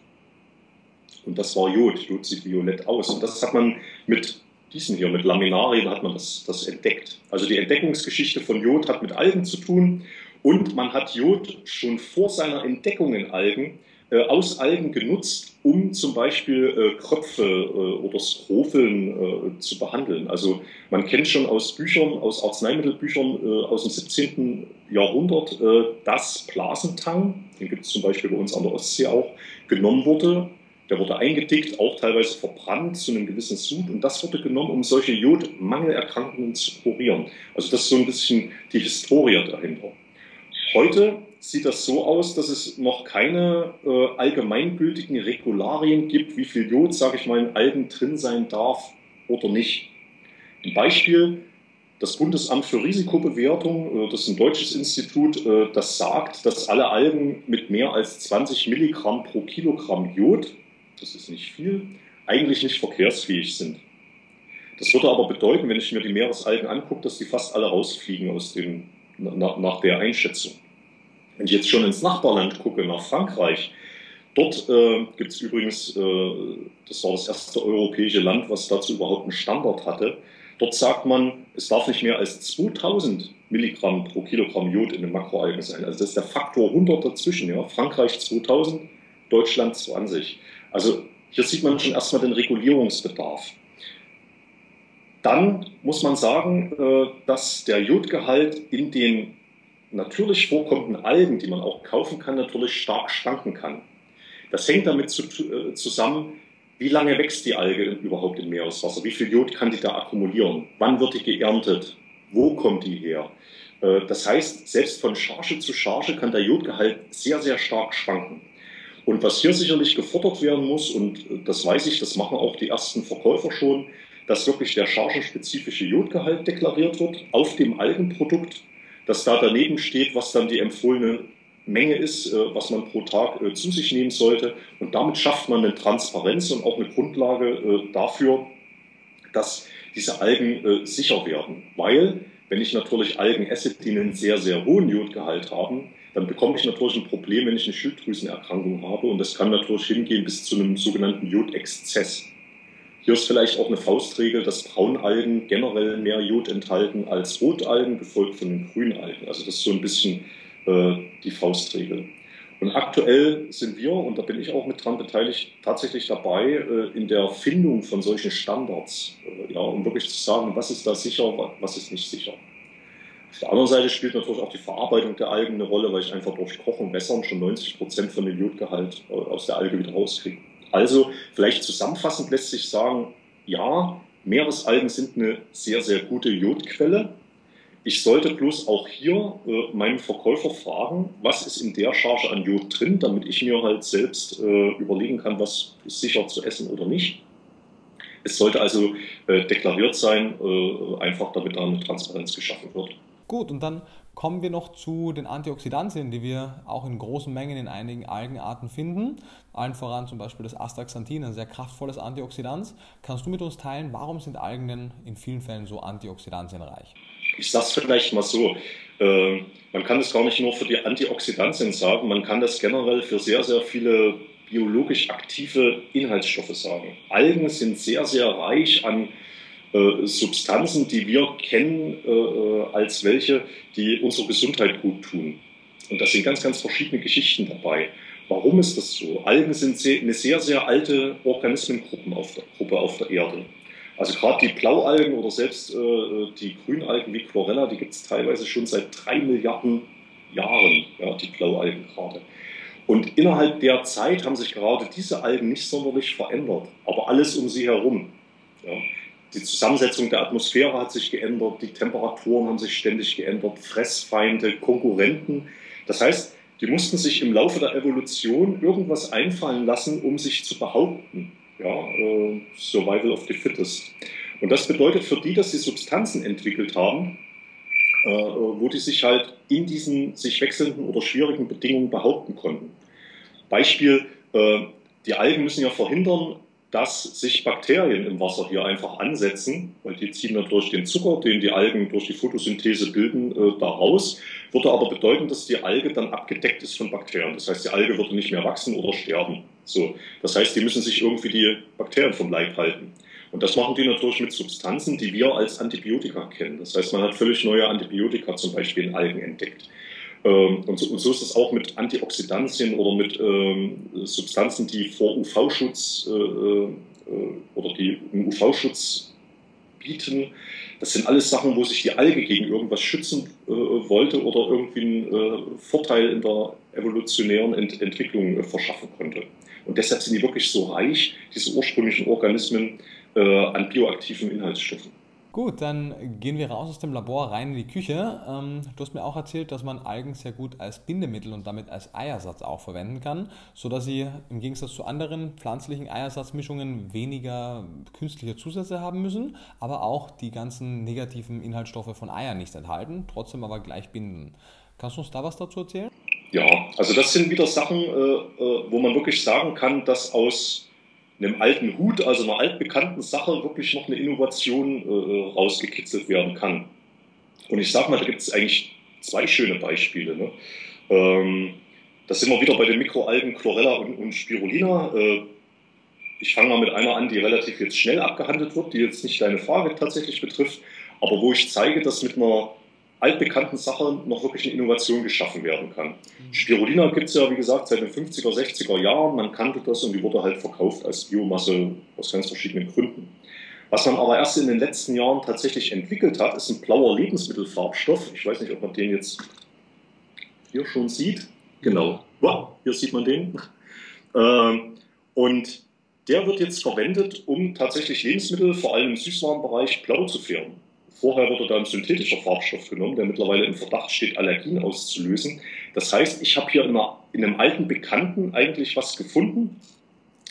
Und das war Jod. Jod sieht violett aus. Und das hat man mit diesen hier, mit Laminarien, hat man das, das entdeckt. Also die Entdeckungsgeschichte von Jod hat mit Algen zu tun. Und man hat Jod schon vor seiner Entdeckung in Algen, äh, aus Algen genutzt, um zum Beispiel äh, Kröpfe äh, oder Skrofeln äh, zu behandeln. Also man kennt schon aus Büchern, aus Arzneimittelbüchern äh, aus dem 17. Jahrhundert, äh, dass Blasentang, den gibt es zum Beispiel bei uns an der Ostsee auch, genommen wurde. Der wurde eingedickt, auch teilweise verbrannt zu einem gewissen Sud und das wurde genommen, um solche Jodmangelerkrankungen zu kurieren. Also das ist so ein bisschen die Historie dahinter. Heute sieht das so aus, dass es noch keine äh, allgemeingültigen Regularien gibt, wie viel Jod, sage ich mal, in Algen drin sein darf oder nicht. Ein Beispiel, das Bundesamt für Risikobewertung, äh, das ist ein deutsches Institut, äh, das sagt, dass alle Algen mit mehr als 20 Milligramm pro Kilogramm Jod, das ist nicht viel, eigentlich nicht verkehrsfähig sind. Das würde aber bedeuten, wenn ich mir die Meeresalgen angucke, dass die fast alle rausfliegen aus dem, nach, nach der Einschätzung. Wenn ich jetzt schon ins Nachbarland gucke, nach Frankreich, dort äh, gibt es übrigens, äh, das war das erste europäische Land, was dazu überhaupt einen Standard hatte. Dort sagt man, es darf nicht mehr als 2000 Milligramm pro Kilogramm Jod in den Makroalgen sein. Also das ist der Faktor 100 dazwischen. Ja? Frankreich 2000, Deutschland 20. Also hier sieht man schon erstmal den Regulierungsbedarf. Dann muss man sagen, äh, dass der Jodgehalt in den natürlich vorkommenden Algen, die man auch kaufen kann, natürlich stark schwanken kann. Das hängt damit äh, zusammen, wie lange wächst die Alge überhaupt im Meereswasser? Wie viel Jod kann die da akkumulieren? Wann wird die geerntet? Wo kommt die her? Äh, das heißt, selbst von Charge zu Charge kann der Jodgehalt sehr, sehr stark schwanken. Und was hier sicherlich gefordert werden muss, und das weiß ich, das machen auch die ersten Verkäufer schon, dass wirklich der chargenspezifische Jodgehalt deklariert wird auf dem Algenprodukt dass da daneben steht, was dann die empfohlene Menge ist, äh, was man pro Tag äh, zu sich nehmen sollte. Und damit schafft man eine Transparenz und auch eine Grundlage äh, dafür, dass diese Algen sicher werden. Weil, wenn ich natürlich Algen esse, die einen sehr, sehr hohen Jodgehalt haben, dann bekomme ich natürlich ein Problem, wenn ich eine Schilddrüsenerkrankung habe. Und das kann natürlich hingehen bis zu einem sogenannten Jodexzess. Hier ist vielleicht auch eine Faustregel, dass Braunalgen generell mehr Jod enthalten als Rotalgen, gefolgt von den Grünalgen. Also das ist so ein bisschen äh, die Faustregel. Und aktuell sind wir, und da bin ich auch mit dran beteiligt, tatsächlich dabei äh, in der Findung von solchen Standards, äh, ja, um wirklich zu sagen, was ist da sicher, was ist nicht sicher. Auf der anderen Seite spielt natürlich auch die Verarbeitung der Algen eine Rolle, weil ich einfach durch Kochen, Wässern schon 90 Prozent von dem Jodgehalt äh, aus der Alge wieder rauskriege. Also vielleicht zusammenfassend lässt sich sagen, ja, Meeresalgen sind eine sehr, sehr gute Jodquelle. Ich sollte bloß auch hier äh, meinen Verkäufer fragen, was ist in der Charge an Jod drin, damit ich mir halt selbst äh, überlegen kann, was ist sicher zu essen oder nicht. Es sollte also äh, deklariert sein, äh, einfach damit da eine Transparenz geschaffen wird. Gut, und dann kommen wir noch zu den Antioxidantien, die wir auch in großen Mengen in einigen Algenarten finden. Allen voran zum Beispiel das Astaxanthin, ein sehr kraftvolles Antioxidant. Kannst du mit uns teilen, warum sind Algen denn in vielen Fällen so antioxidantienreich? Ich sage es vielleicht mal so. Äh, man kann das gar nicht nur für die Antioxidantien sagen, man kann das generell für sehr, sehr viele biologisch aktive Inhaltsstoffe sagen. Algen sind sehr, sehr reich an äh, Substanzen, die wir kennen äh, äh, als welche, die unserer Gesundheit gut tun. Und das sind ganz, ganz verschiedene Geschichten dabei. Warum ist das so? Algen sind eine sehr, sehr alte Organismengruppe auf der, Gruppe auf der Erde. Also gerade die Blaualgen oder selbst äh, die Grünalgen wie Chlorella, die gibt es teilweise schon seit drei Milliarden Jahren, ja, die Blaualgen gerade. Und innerhalb der Zeit haben sich gerade diese Algen nicht sonderlich verändert, aber alles um sie herum. Ja. Die Zusammensetzung der Atmosphäre hat sich geändert, die Temperaturen haben sich ständig geändert, Fressfeinde, Konkurrenten. Das heißt, die mussten sich im Laufe der Evolution irgendwas einfallen lassen, um sich zu behaupten. Ja, äh, Survival of the Fittest. Und das bedeutet für die, dass sie Substanzen entwickelt haben, äh, wo die sich halt in diesen sich wechselnden oder schwierigen Bedingungen behaupten konnten. Beispiel, äh, die Algen müssen ja verhindern, dass sich Bakterien im Wasser hier einfach ansetzen, weil die ziehen natürlich den Zucker, den die Algen durch die Photosynthese bilden, äh, da würde aber bedeuten, dass die Alge dann abgedeckt ist von Bakterien. Das heißt, die Alge würde nicht mehr wachsen oder sterben. So, das heißt, die müssen sich irgendwie die Bakterien vom Leib halten. Und das machen die natürlich mit Substanzen, die wir als Antibiotika kennen. Das heißt, man hat völlig neue Antibiotika zum Beispiel in Algen entdeckt. Ähm, und, so, und, so, ist es auch mit Antioxidantien oder mit ähm, Substanzen, die vor UV-Schutz äh, äh, oder die UV-Schutz bieten. Das sind alles Sachen, wo sich die Alge gegen irgendwas schützen äh, wollte oder irgendwie einen äh, Vorteil in der evolutionären Ent Entwicklung äh, verschaffen konnte. Und deshalb sind die wirklich so reich, diese ursprünglichen Organismen, äh, an bioaktiven Inhaltsstoffen. Gut, dann gehen wir raus aus dem Labor rein in die Küche. Ähm, du hast mir auch erzählt, dass man Algen sehr gut als Bindemittel und damit als Eiersatz auch verwenden kann, sodass sie im Gegensatz zu anderen pflanzlichen Eiersatzmischungen weniger künstliche Zusätze haben müssen, aber auch die ganzen negativen Inhaltsstoffe von Eiern nicht enthalten, trotzdem aber gleich binden. Kannst du uns da was dazu erzählen? Ja, also das sind wieder Sachen, äh, äh, wo man wirklich sagen kann, dass aus einem alten Hut, also einer altbekannten Sache, wirklich noch eine Innovation äh, rausgekitzelt werden kann. Und ich sage mal, da gibt es eigentlich zwei schöne Beispiele. Ne? Ähm, da sind wir wieder bei den Mikroalgen Chlorella und, und Spirulina. Äh, ich fange mal mit einer an, die relativ jetzt schnell abgehandelt wird, die jetzt nicht deine Frage tatsächlich betrifft, aber wo ich zeige, dass mit einer altbekannten Sache noch wirklich eine Innovation geschaffen werden kann. Spirulina gibt es ja, wie gesagt, seit den 50er, 60er Jahren. Man kannte das und die wurde halt verkauft als Biomasse aus ganz verschiedenen Gründen. Was man aber erst in den letzten Jahren tatsächlich entwickelt hat, ist ein blauer Lebensmittelfarbstoff. Ich weiß nicht, ob man den jetzt hier schon sieht. Genau. Wow, hier sieht man den. Ähm, und der wird jetzt verwendet, um tatsächlich Lebensmittel, vor allem im Süßwarenbereich, blau zu färben. Vorher wurde da ein synthetischer Farbstoff genommen, der mittlerweile im Verdacht steht, Allergien auszulösen. Das heißt, ich habe hier in, einer, in, einem alten Bekannten eigentlich was gefunden,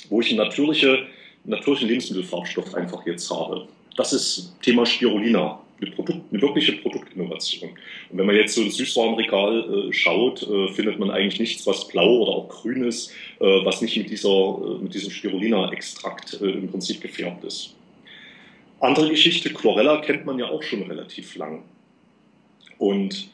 wo ich einen natürliche, natürlichen Lebensmittelfarbstoff einfach jetzt habe. Das ist Thema Spirulina, eine, Produkt, eine wirkliche Produktinnovation. Und wenn man jetzt so ins Süßwarenregal äh, schaut, äh, findet man eigentlich nichts, was blau oder auch grün ist, äh, was nicht mit, dieser, äh, mit diesem Spirulina-Extrakt äh, im Prinzip gefärbt ist. Andere Geschichte, Chlorella kennt man ja auch schon relativ lang. Und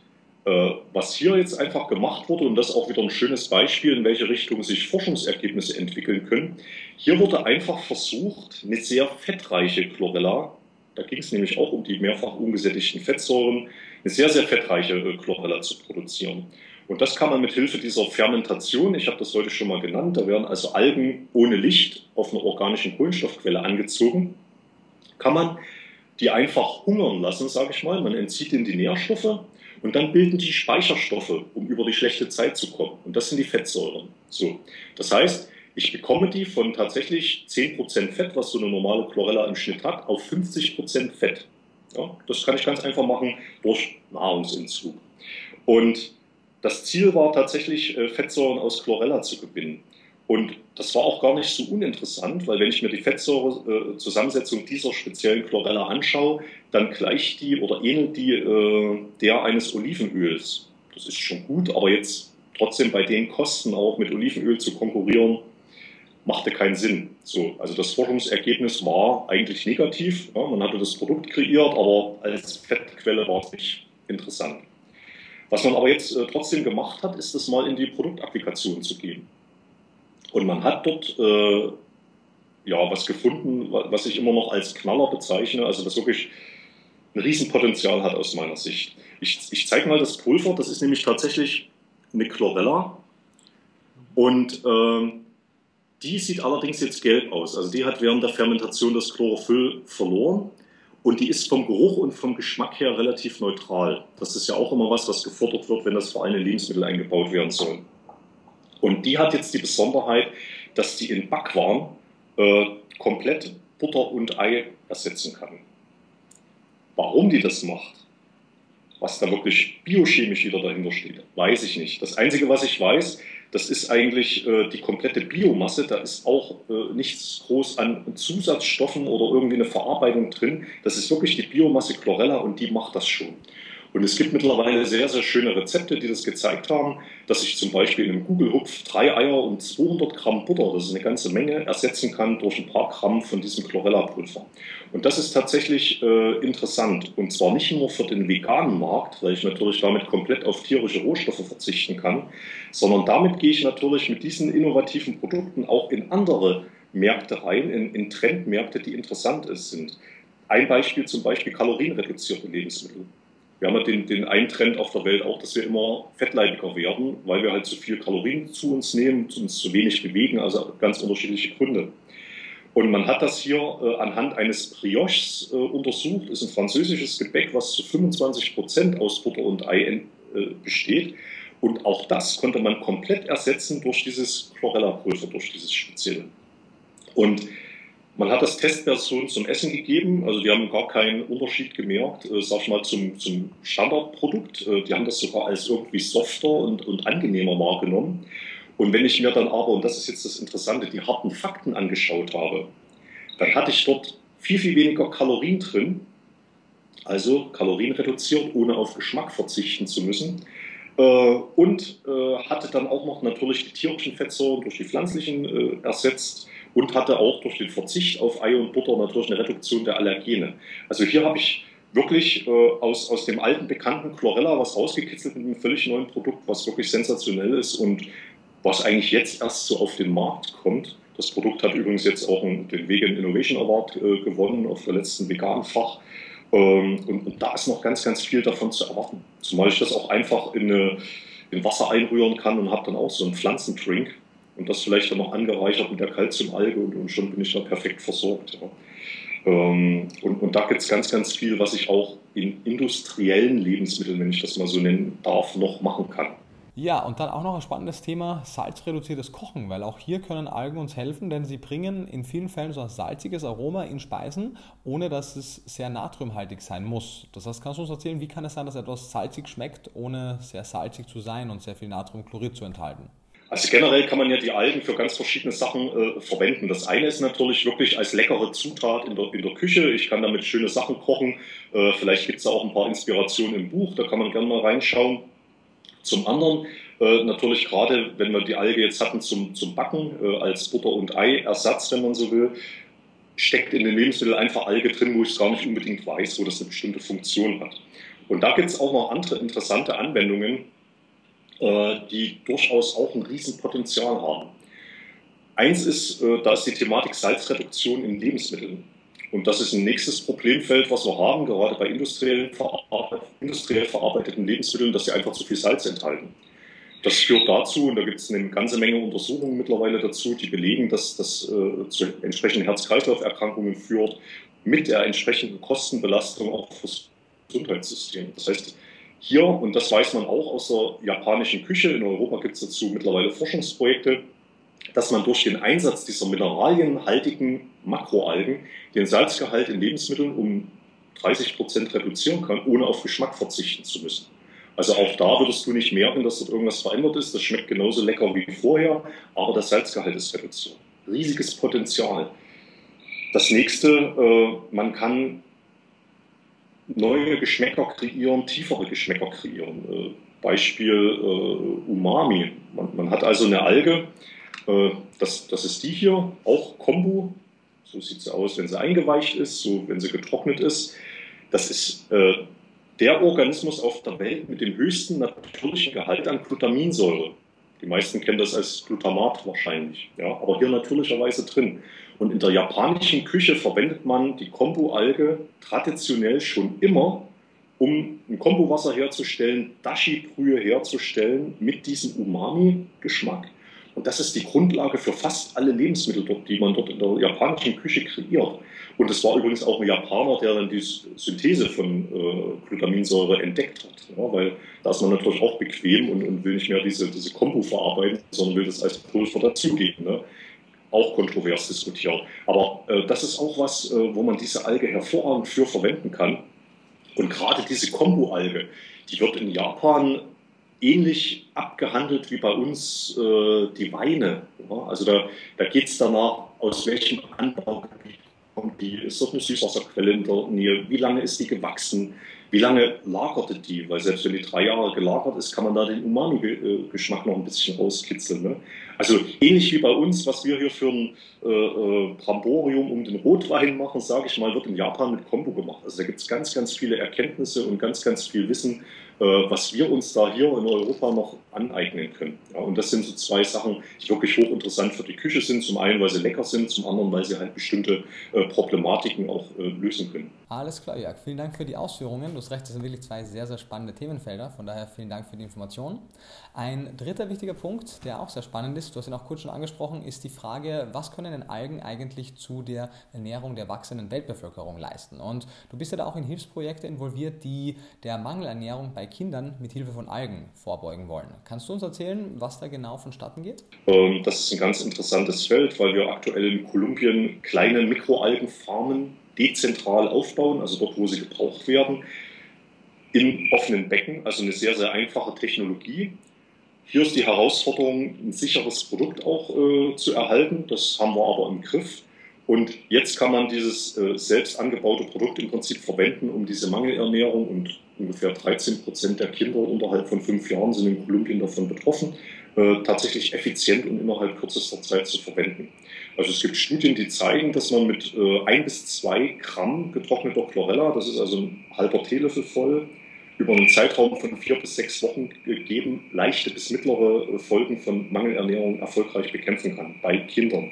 äh, was hier jetzt einfach gemacht wurde, und das ist auch wieder ein schönes Beispiel, in welche Richtung sich Forschungsergebnisse entwickeln können, hier wurde einfach versucht, eine sehr fettreiche Chlorella, da ging es nämlich auch um die mehrfach ungesättigten Fettsäuren, eine sehr, sehr fettreiche äh, Chlorella zu produzieren. Und das kann man mit Hilfe dieser Fermentation, ich habe das heute schon mal genannt, da werden also Algen ohne Licht auf einer organischen Kohlenstoffquelle angezogen kann man die einfach hungern lassen, sage ich mal. Man entzieht ihnen die Nährstoffe und dann bilden die Speicherstoffe, um über die schlechte Zeit zu kommen. Und das sind die Fettsäuren. So. Das heißt, ich bekomme die von tatsächlich 10% Fett, was so eine normale Chlorella im Schnitt hat, auf 50% Fett. Ja, das kann ich ganz einfach machen durch Nahrungsentzug. Und das Ziel war tatsächlich, äh, Fettsäuren aus Chlorella zu gewinnen. Und das war auch gar nicht so uninteressant, weil wenn ich mir die Fettsäurezusammensetzung dieser speziellen Chlorella anschaue, dann gleicht die oder ähnelt die äh, der eines Olivenöls. Das ist schon gut, aber jetzt trotzdem bei den Kosten auch mit Olivenöl zu konkurrieren, machte keinen Sinn. So, also das Forschungsergebnis war eigentlich negativ. Ja, man hatte das Produkt kreiert, aber als Fettquelle war es nicht interessant. Was man aber jetzt äh, trotzdem gemacht hat, ist das mal in die Produktapplikation zu gehen. Und man hat dort äh, ja was gefunden, was ich immer noch als Knaller bezeichne, also das wirklich ein Riesenpotenzial hat aus meiner Sicht. Ich, ich zeige mal das Pulver, das ist nämlich tatsächlich eine Chlorella und äh, die sieht allerdings jetzt gelb aus. Also die hat während der Fermentation das Chlorophyll verloren und die ist vom Geruch und vom Geschmack her relativ neutral. Das ist ja auch immer was, was gefordert wird, wenn das vor allem in Lebensmittel eingebaut werden soll. Und die hat jetzt die Besonderheit, dass die in Backwaren äh, komplett Butter und Ei ersetzen kann. Warum die das macht, was da wirklich biochemisch wieder dahinter steht, weiß ich nicht. Das Einzige, was ich weiß, das ist eigentlich äh, die komplette Biomasse. Da ist auch äh, nichts groß an Zusatzstoffen oder irgendwie eine Verarbeitung drin. Das ist wirklich die Biomasse Chlorella und die macht das schon. Und es gibt mittlerweile sehr, sehr schöne Rezepte, die das gezeigt haben, dass ich zum Beispiel in einem Google-Hupf drei Eier und 200 Gramm Butter, das ist eine ganze Menge, ersetzen kann durch ein paar Gramm von diesem Chlorella-Pulver. Und das ist tatsächlich äh, interessant. Und zwar nicht nur für den veganen Markt, weil ich natürlich damit komplett auf tierische Rohstoffe verzichten kann, sondern damit gehe ich natürlich mit diesen innovativen Produkten auch in andere Märkte rein, in, in Trendmärkte, die interessant sind. Ein Beispiel zum Beispiel kalorienreduzierte Lebensmittel. Wir haben ja den, den einen Trend auf der Welt auch, dass wir immer fettleibiger werden, weil wir halt zu viel Kalorien zu uns nehmen, uns zu wenig bewegen, also ganz unterschiedliche Gründe. Und man hat das hier äh, anhand eines Brioches äh, untersucht. Ist ein französisches Gebäck, was zu 25 Prozent aus Butter und Ei äh, besteht. Und auch das konnte man komplett ersetzen durch dieses Chlorella-Pulver, durch dieses spezielle. Und man hat das Testperson zum Essen gegeben, also die haben gar keinen Unterschied gemerkt, äh, sag ich mal, zum, zum Standardprodukt. Äh, die haben das sogar als irgendwie softer und, und angenehmer wahrgenommen. Und wenn ich mir dann aber, und das ist jetzt das Interessante, die harten Fakten angeschaut habe, dann hatte ich dort viel, viel weniger Kalorien drin, also Kalorien reduziert, ohne auf Geschmack verzichten zu müssen. Äh, und äh, hatte dann auch noch natürlich die tierischen Fettsäuren durch die pflanzlichen äh, ersetzt und hatte auch durch den Verzicht auf Ei und Butter natürlich eine Reduktion der Allergene. Also hier habe ich wirklich äh, aus, aus dem alten bekannten Chlorella was rausgekitzelt mit einem völlig neuen Produkt, was wirklich sensationell ist und was eigentlich jetzt erst so auf den Markt kommt. Das Produkt hat übrigens jetzt auch den Vegan Innovation Award äh, gewonnen auf der letzten Vegan-Fach. Ähm, und, und, da ist noch ganz, ganz viel davon zu erwarten. Zumal ich das auch einfach in, eine, in Wasser einrühren kann und habe dann auch so einen Pflanzendrink und das vielleicht dann noch angereichert mit der Calciumalge und, und schon bin ich da perfekt versorgt. Ja. Ähm, und, und, da gibt es ganz, ganz viel, was ich auch in industriellen Lebensmitteln, wenn ich das mal so nennen darf, noch machen kann. Ja, und dann auch noch ein spannendes Thema, salzreduziertes Kochen, weil auch hier können Algen uns helfen, denn sie bringen in vielen Fällen so ein salziges Aroma in Speisen, ohne dass es sehr natriumhaltig sein muss. Das heißt, kannst du uns erzählen, wie kann es sein, dass etwas salzig schmeckt, ohne sehr salzig zu sein und sehr viel Natriumchlorid zu enthalten? Also generell kann man ja die Algen für ganz verschiedene Sachen äh, verwenden. Das eine ist natürlich wirklich als leckere Zutat in der, in der Küche. Ich kann damit schöne Sachen kochen. Äh, vielleicht gibt es da auch ein paar Inspirationen im Buch, da kann man gerne mal reinschauen. Zum anderen äh, natürlich gerade, wenn wir die Alge jetzt hatten zum, zum Backen äh, als Butter- und Ei-Ersatz, wenn man so will, steckt in den Lebensmitteln einfach Alge drin, wo ich es gar nicht unbedingt weiß, wo das eine bestimmte Funktion hat. Und da gibt es auch noch andere interessante Anwendungen, die durchaus auch ein Riesenpotenzial haben. Eins ist, äh, da ist die Thematik Salzreduktion in Lebensmitteln. Und das ist ein nächstes Problemfeld, was wir haben, gerade bei industriell, industriell verarbeiteten Lebensmitteln, dass sie einfach zu viel Salz enthalten. Das führt dazu, und da gibt es eine ganze Menge Untersuchungen mittlerweile dazu, die belegen, dass das äh, zu entsprechenden Herz-Kreislauf-Erkrankungen führt, mit der entsprechenden Kostenbelastung auch fürs Gesundheitssystem. Das heißt, hier, und das weiß man auch aus der japanischen Küche, in Europa gibt es dazu mittlerweile Forschungsprojekte, dass man durch den Einsatz dieser mineralienhaltigen Makroalgen den Salzgehalt in Lebensmitteln um 30 Prozent reduzieren kann, ohne auf Geschmack verzichten zu müssen. Also auch da würdest du nicht merken, dass dort irgendwas verändert ist. Das schmeckt genauso lecker wie vorher, aber das Salzgehalt ist reduziert. Riesiges Potenzial. Das nächste, äh, man kann neue Geschmäcker kreieren, tiefere Geschmäcker kreieren. Äh, Beispiel äh, Umami. Man, man, hat also eine Alge, äh, das, das ist die hier, auch Kombu. So sieht sie aus, wenn sie eingeweicht ist, so wenn sie getrocknet ist. Das ist der Organismus auf der Welt mit dem höchsten natürlichen Gehalt an Glutaminsäure. Die meisten kennen das als Glutamat wahrscheinlich, ja, aber hier natürlicherweise drin. Und in der japanischen Küche verwendet man die Kombu-Alge traditionell schon immer, um ein Kombu-Wasser herzustellen, Dashi-Brühe herzustellen mit diesem Umami-Geschmack. Und das ist die Grundlage für fast alle Lebensmittel, dort, die man dort in der japanischen Küche kreiert. Und es war übrigens auch ein Japaner, der dann die Synthese von äh, Glutaminsäure entdeckt hat. Ja, weil da ist man natürlich auch bequem und, und, will nicht mehr diese, diese Kombo verarbeiten, sondern will das als Pulver dazugeben. Ne? Auch kontrovers diskutiert. Aber äh, das ist auch was, äh, wo man diese Alge hervorragend für verwenden kann. Und gerade diese Kombu-Alge, die wird in Japan ähnlich abgehandelt wie bei uns äh, die Weine. Ja? Also da, da geht es danach, aus welchem Anbaugebiet kommt die, ist das eine Süßwasserquelle in der Nähe, wie lange ist die gewachsen, wie lange lagerte die? Weil selbst wenn die drei Jahre gelagert ist, kann man da den Umami-Geschmack noch ein bisschen rauskitzeln. Ne? Also ähnlich wie bei uns, was wir hier für ein äh, äh Bramborium um den Rotwein machen, sage ich mal, wird in Japan mit Kombu gemacht. Also da gibt es ganz, ganz viele Erkenntnisse und ganz, ganz viel Wissen, was wir uns da hier in Europa noch aneignen können. Ja, und das sind so zwei Sachen, die wirklich hochinteressant für die Küche sind. Zum einen, weil sie lecker sind, zum anderen, weil sie halt bestimmte äh, Problematiken auch äh, lösen können. Alles klar, Jörg. Vielen Dank für die Ausführungen. Du hast recht, das sind wirklich zwei sehr, sehr spannende Themenfelder. Von daher vielen Dank für die Information. Ein dritter wichtiger Punkt, der auch sehr spannend ist, du hast ihn auch kurz schon angesprochen, ist die Frage, was können denn Algen eigentlich zu der Ernährung der wachsenden Weltbevölkerung leisten? Und du bist ja da auch in Hilfsprojekte involviert, die der Mangelernährung bei Kindern mit Hilfe von Algen vorbeugen wollen. Kannst du uns erzählen, was da genau vonstatten geht? Ähm, das ist ein ganz interessantes Feld, weil wir aktuell in Kolumbien kleine Mikroalgenfarmen dezentral aufbauen, also dort, wo sie gebraucht werden, in offenen Becken, also eine sehr, sehr einfache Technologie. Hier ist die Herausforderung, ein sicheres Produkt auch äh, zu erhalten. Das haben wir aber im Griff. Und jetzt kann man dieses äh, selbst angebaute Produkt im Prinzip verwenden, um diese Mangelernährung und ungefähr 13 Prozent der Kinder unterhalb von fünf Jahren sind in Kolumbien davon betroffen, äh, tatsächlich effizient und innerhalb kürzester Zeit zu verwenden. Also es gibt Studien, die zeigen, dass man mit äh, ein bis zwei Gramm getrockneter Chlorella, das ist also ein halber Teelöffel voll, über einen Zeitraum von vier bis sechs Wochen gegeben leichte bis mittlere äh, Folgen von Mangelernährung erfolgreich bekämpfen kann bei Kindern.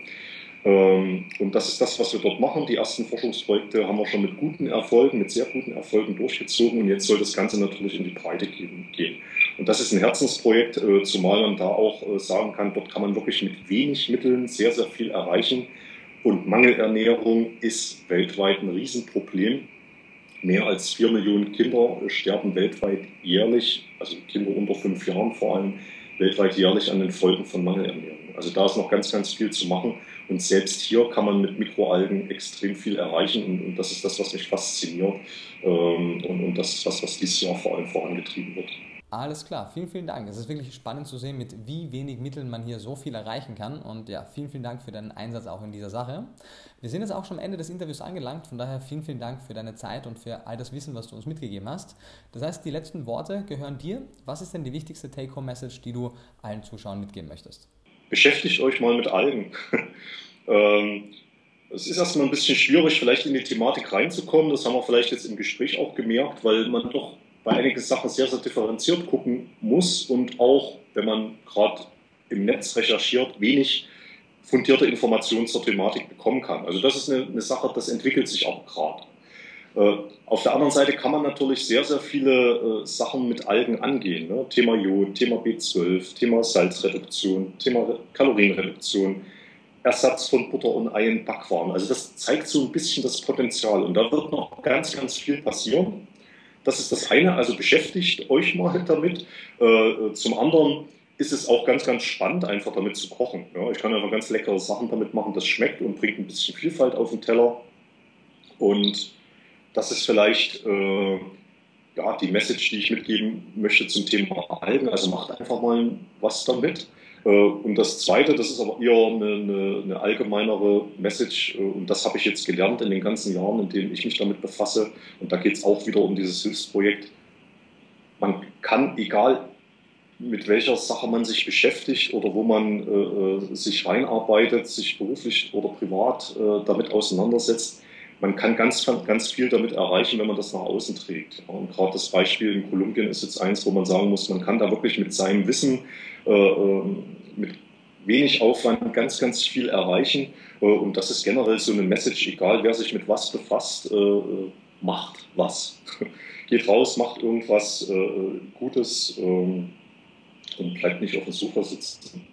Ähm, und das ist das, was wir dort machen. Die ersten Forschungsprojekte haben wir schon mit guten Erfolgen, mit sehr guten Erfolgen durchgezogen und jetzt soll das Ganze natürlich in die Breite gehen. Und das ist ein Herzensprojekt, äh, zumal man da auch äh, sagen kann, dort kann man wirklich mit wenig Mitteln sehr, sehr viel erreichen. Und Mangelernährung ist weltweit ein Riesenproblem. Mehr als vier Millionen Kinder sterben weltweit jährlich, also Kinder unter fünf Jahren vor allem, weltweit jährlich an den Folgen von Mangelernährung. Also da ist noch ganz, ganz viel zu machen. Und selbst hier kann man mit Mikroalgen extrem viel erreichen. Und, und das ist das, was mich fasziniert. Ähm, und, und das ist was, was dieses Jahr vor allem vorangetrieben wird. Alles klar, vielen, vielen Dank. Es ist wirklich spannend zu sehen, mit wie wenig Mitteln man hier so viel erreichen kann. Und ja, vielen, vielen Dank für deinen Einsatz auch in dieser Sache. Wir sind jetzt auch schon am Ende des Interviews angelangt, von daher vielen, vielen Dank für deine Zeit und für all das Wissen, was du uns mitgegeben hast. Das heißt, die letzten Worte gehören dir. Was ist denn die wichtigste Take-Home-Message, die du allen Zuschauern mitgeben möchtest? Beschäftigt euch mal mit Algen. ähm, es ist erstmal ein bisschen schwierig, vielleicht in die Thematik reinzukommen. Das haben wir vielleicht jetzt im Gespräch auch gemerkt, weil man doch bei einigen Sachen sehr, sehr differenziert gucken muss und auch, wenn man gerade im Netz recherchiert, wenig fundierte Informationen zur Thematik bekommen kann. Also das ist eine, eine Sache, das entwickelt sich auch gerade. Äh, auf der anderen Seite kann man natürlich sehr, sehr viele äh, Sachen mit Algen angehen. Ne? Thema Jod, Thema B12, Thema Salzreduktion, Thema Kalorienreduktion, Ersatz von Butter und Ei in Backwaren. Also das zeigt so ein bisschen das Potenzial. Und da wird noch ganz, ganz viel passieren. Das ist das eine, also beschäftigt euch mal damit. Äh, zum anderen ist es auch ganz, ganz spannend, einfach damit zu kochen. Ja, ich kann einfach ganz leckere Sachen damit machen, das schmeckt und bringt ein bisschen Vielfalt auf den Teller. Und das ist vielleicht äh, ja, die Message, die ich mitgeben möchte zum Thema Algen. Also macht einfach mal was damit. Äh, und das Zweite, das ist aber eher eine, eine, eine allgemeinere Message, äh, und das habe ich jetzt gelernt in den ganzen Jahren, in denen ich mich damit befasse. Und da geht es auch wieder um dieses Hilfsprojekt. Man kann, egal mit welcher Sache man sich beschäftigt oder wo man äh, äh sich reinarbeitet, sich beruflich oder privat äh, damit auseinandersetzt, man kann ganz, ganz viel damit erreichen, wenn man das nach außen trägt. Und gerade das Beispiel in Kolumbien ist jetzt eins, wo man sagen muss, man kann da wirklich mit seinem Wissen, äh, ähm, mit wenig Aufwand ganz, ganz viel erreichen. Äh, und das ist generell so eine Message, egal wer sich mit was befasst, äh, macht was. Geht raus, macht irgendwas Gutes ähm, und bleibt nicht auf dem Sofa sitzen.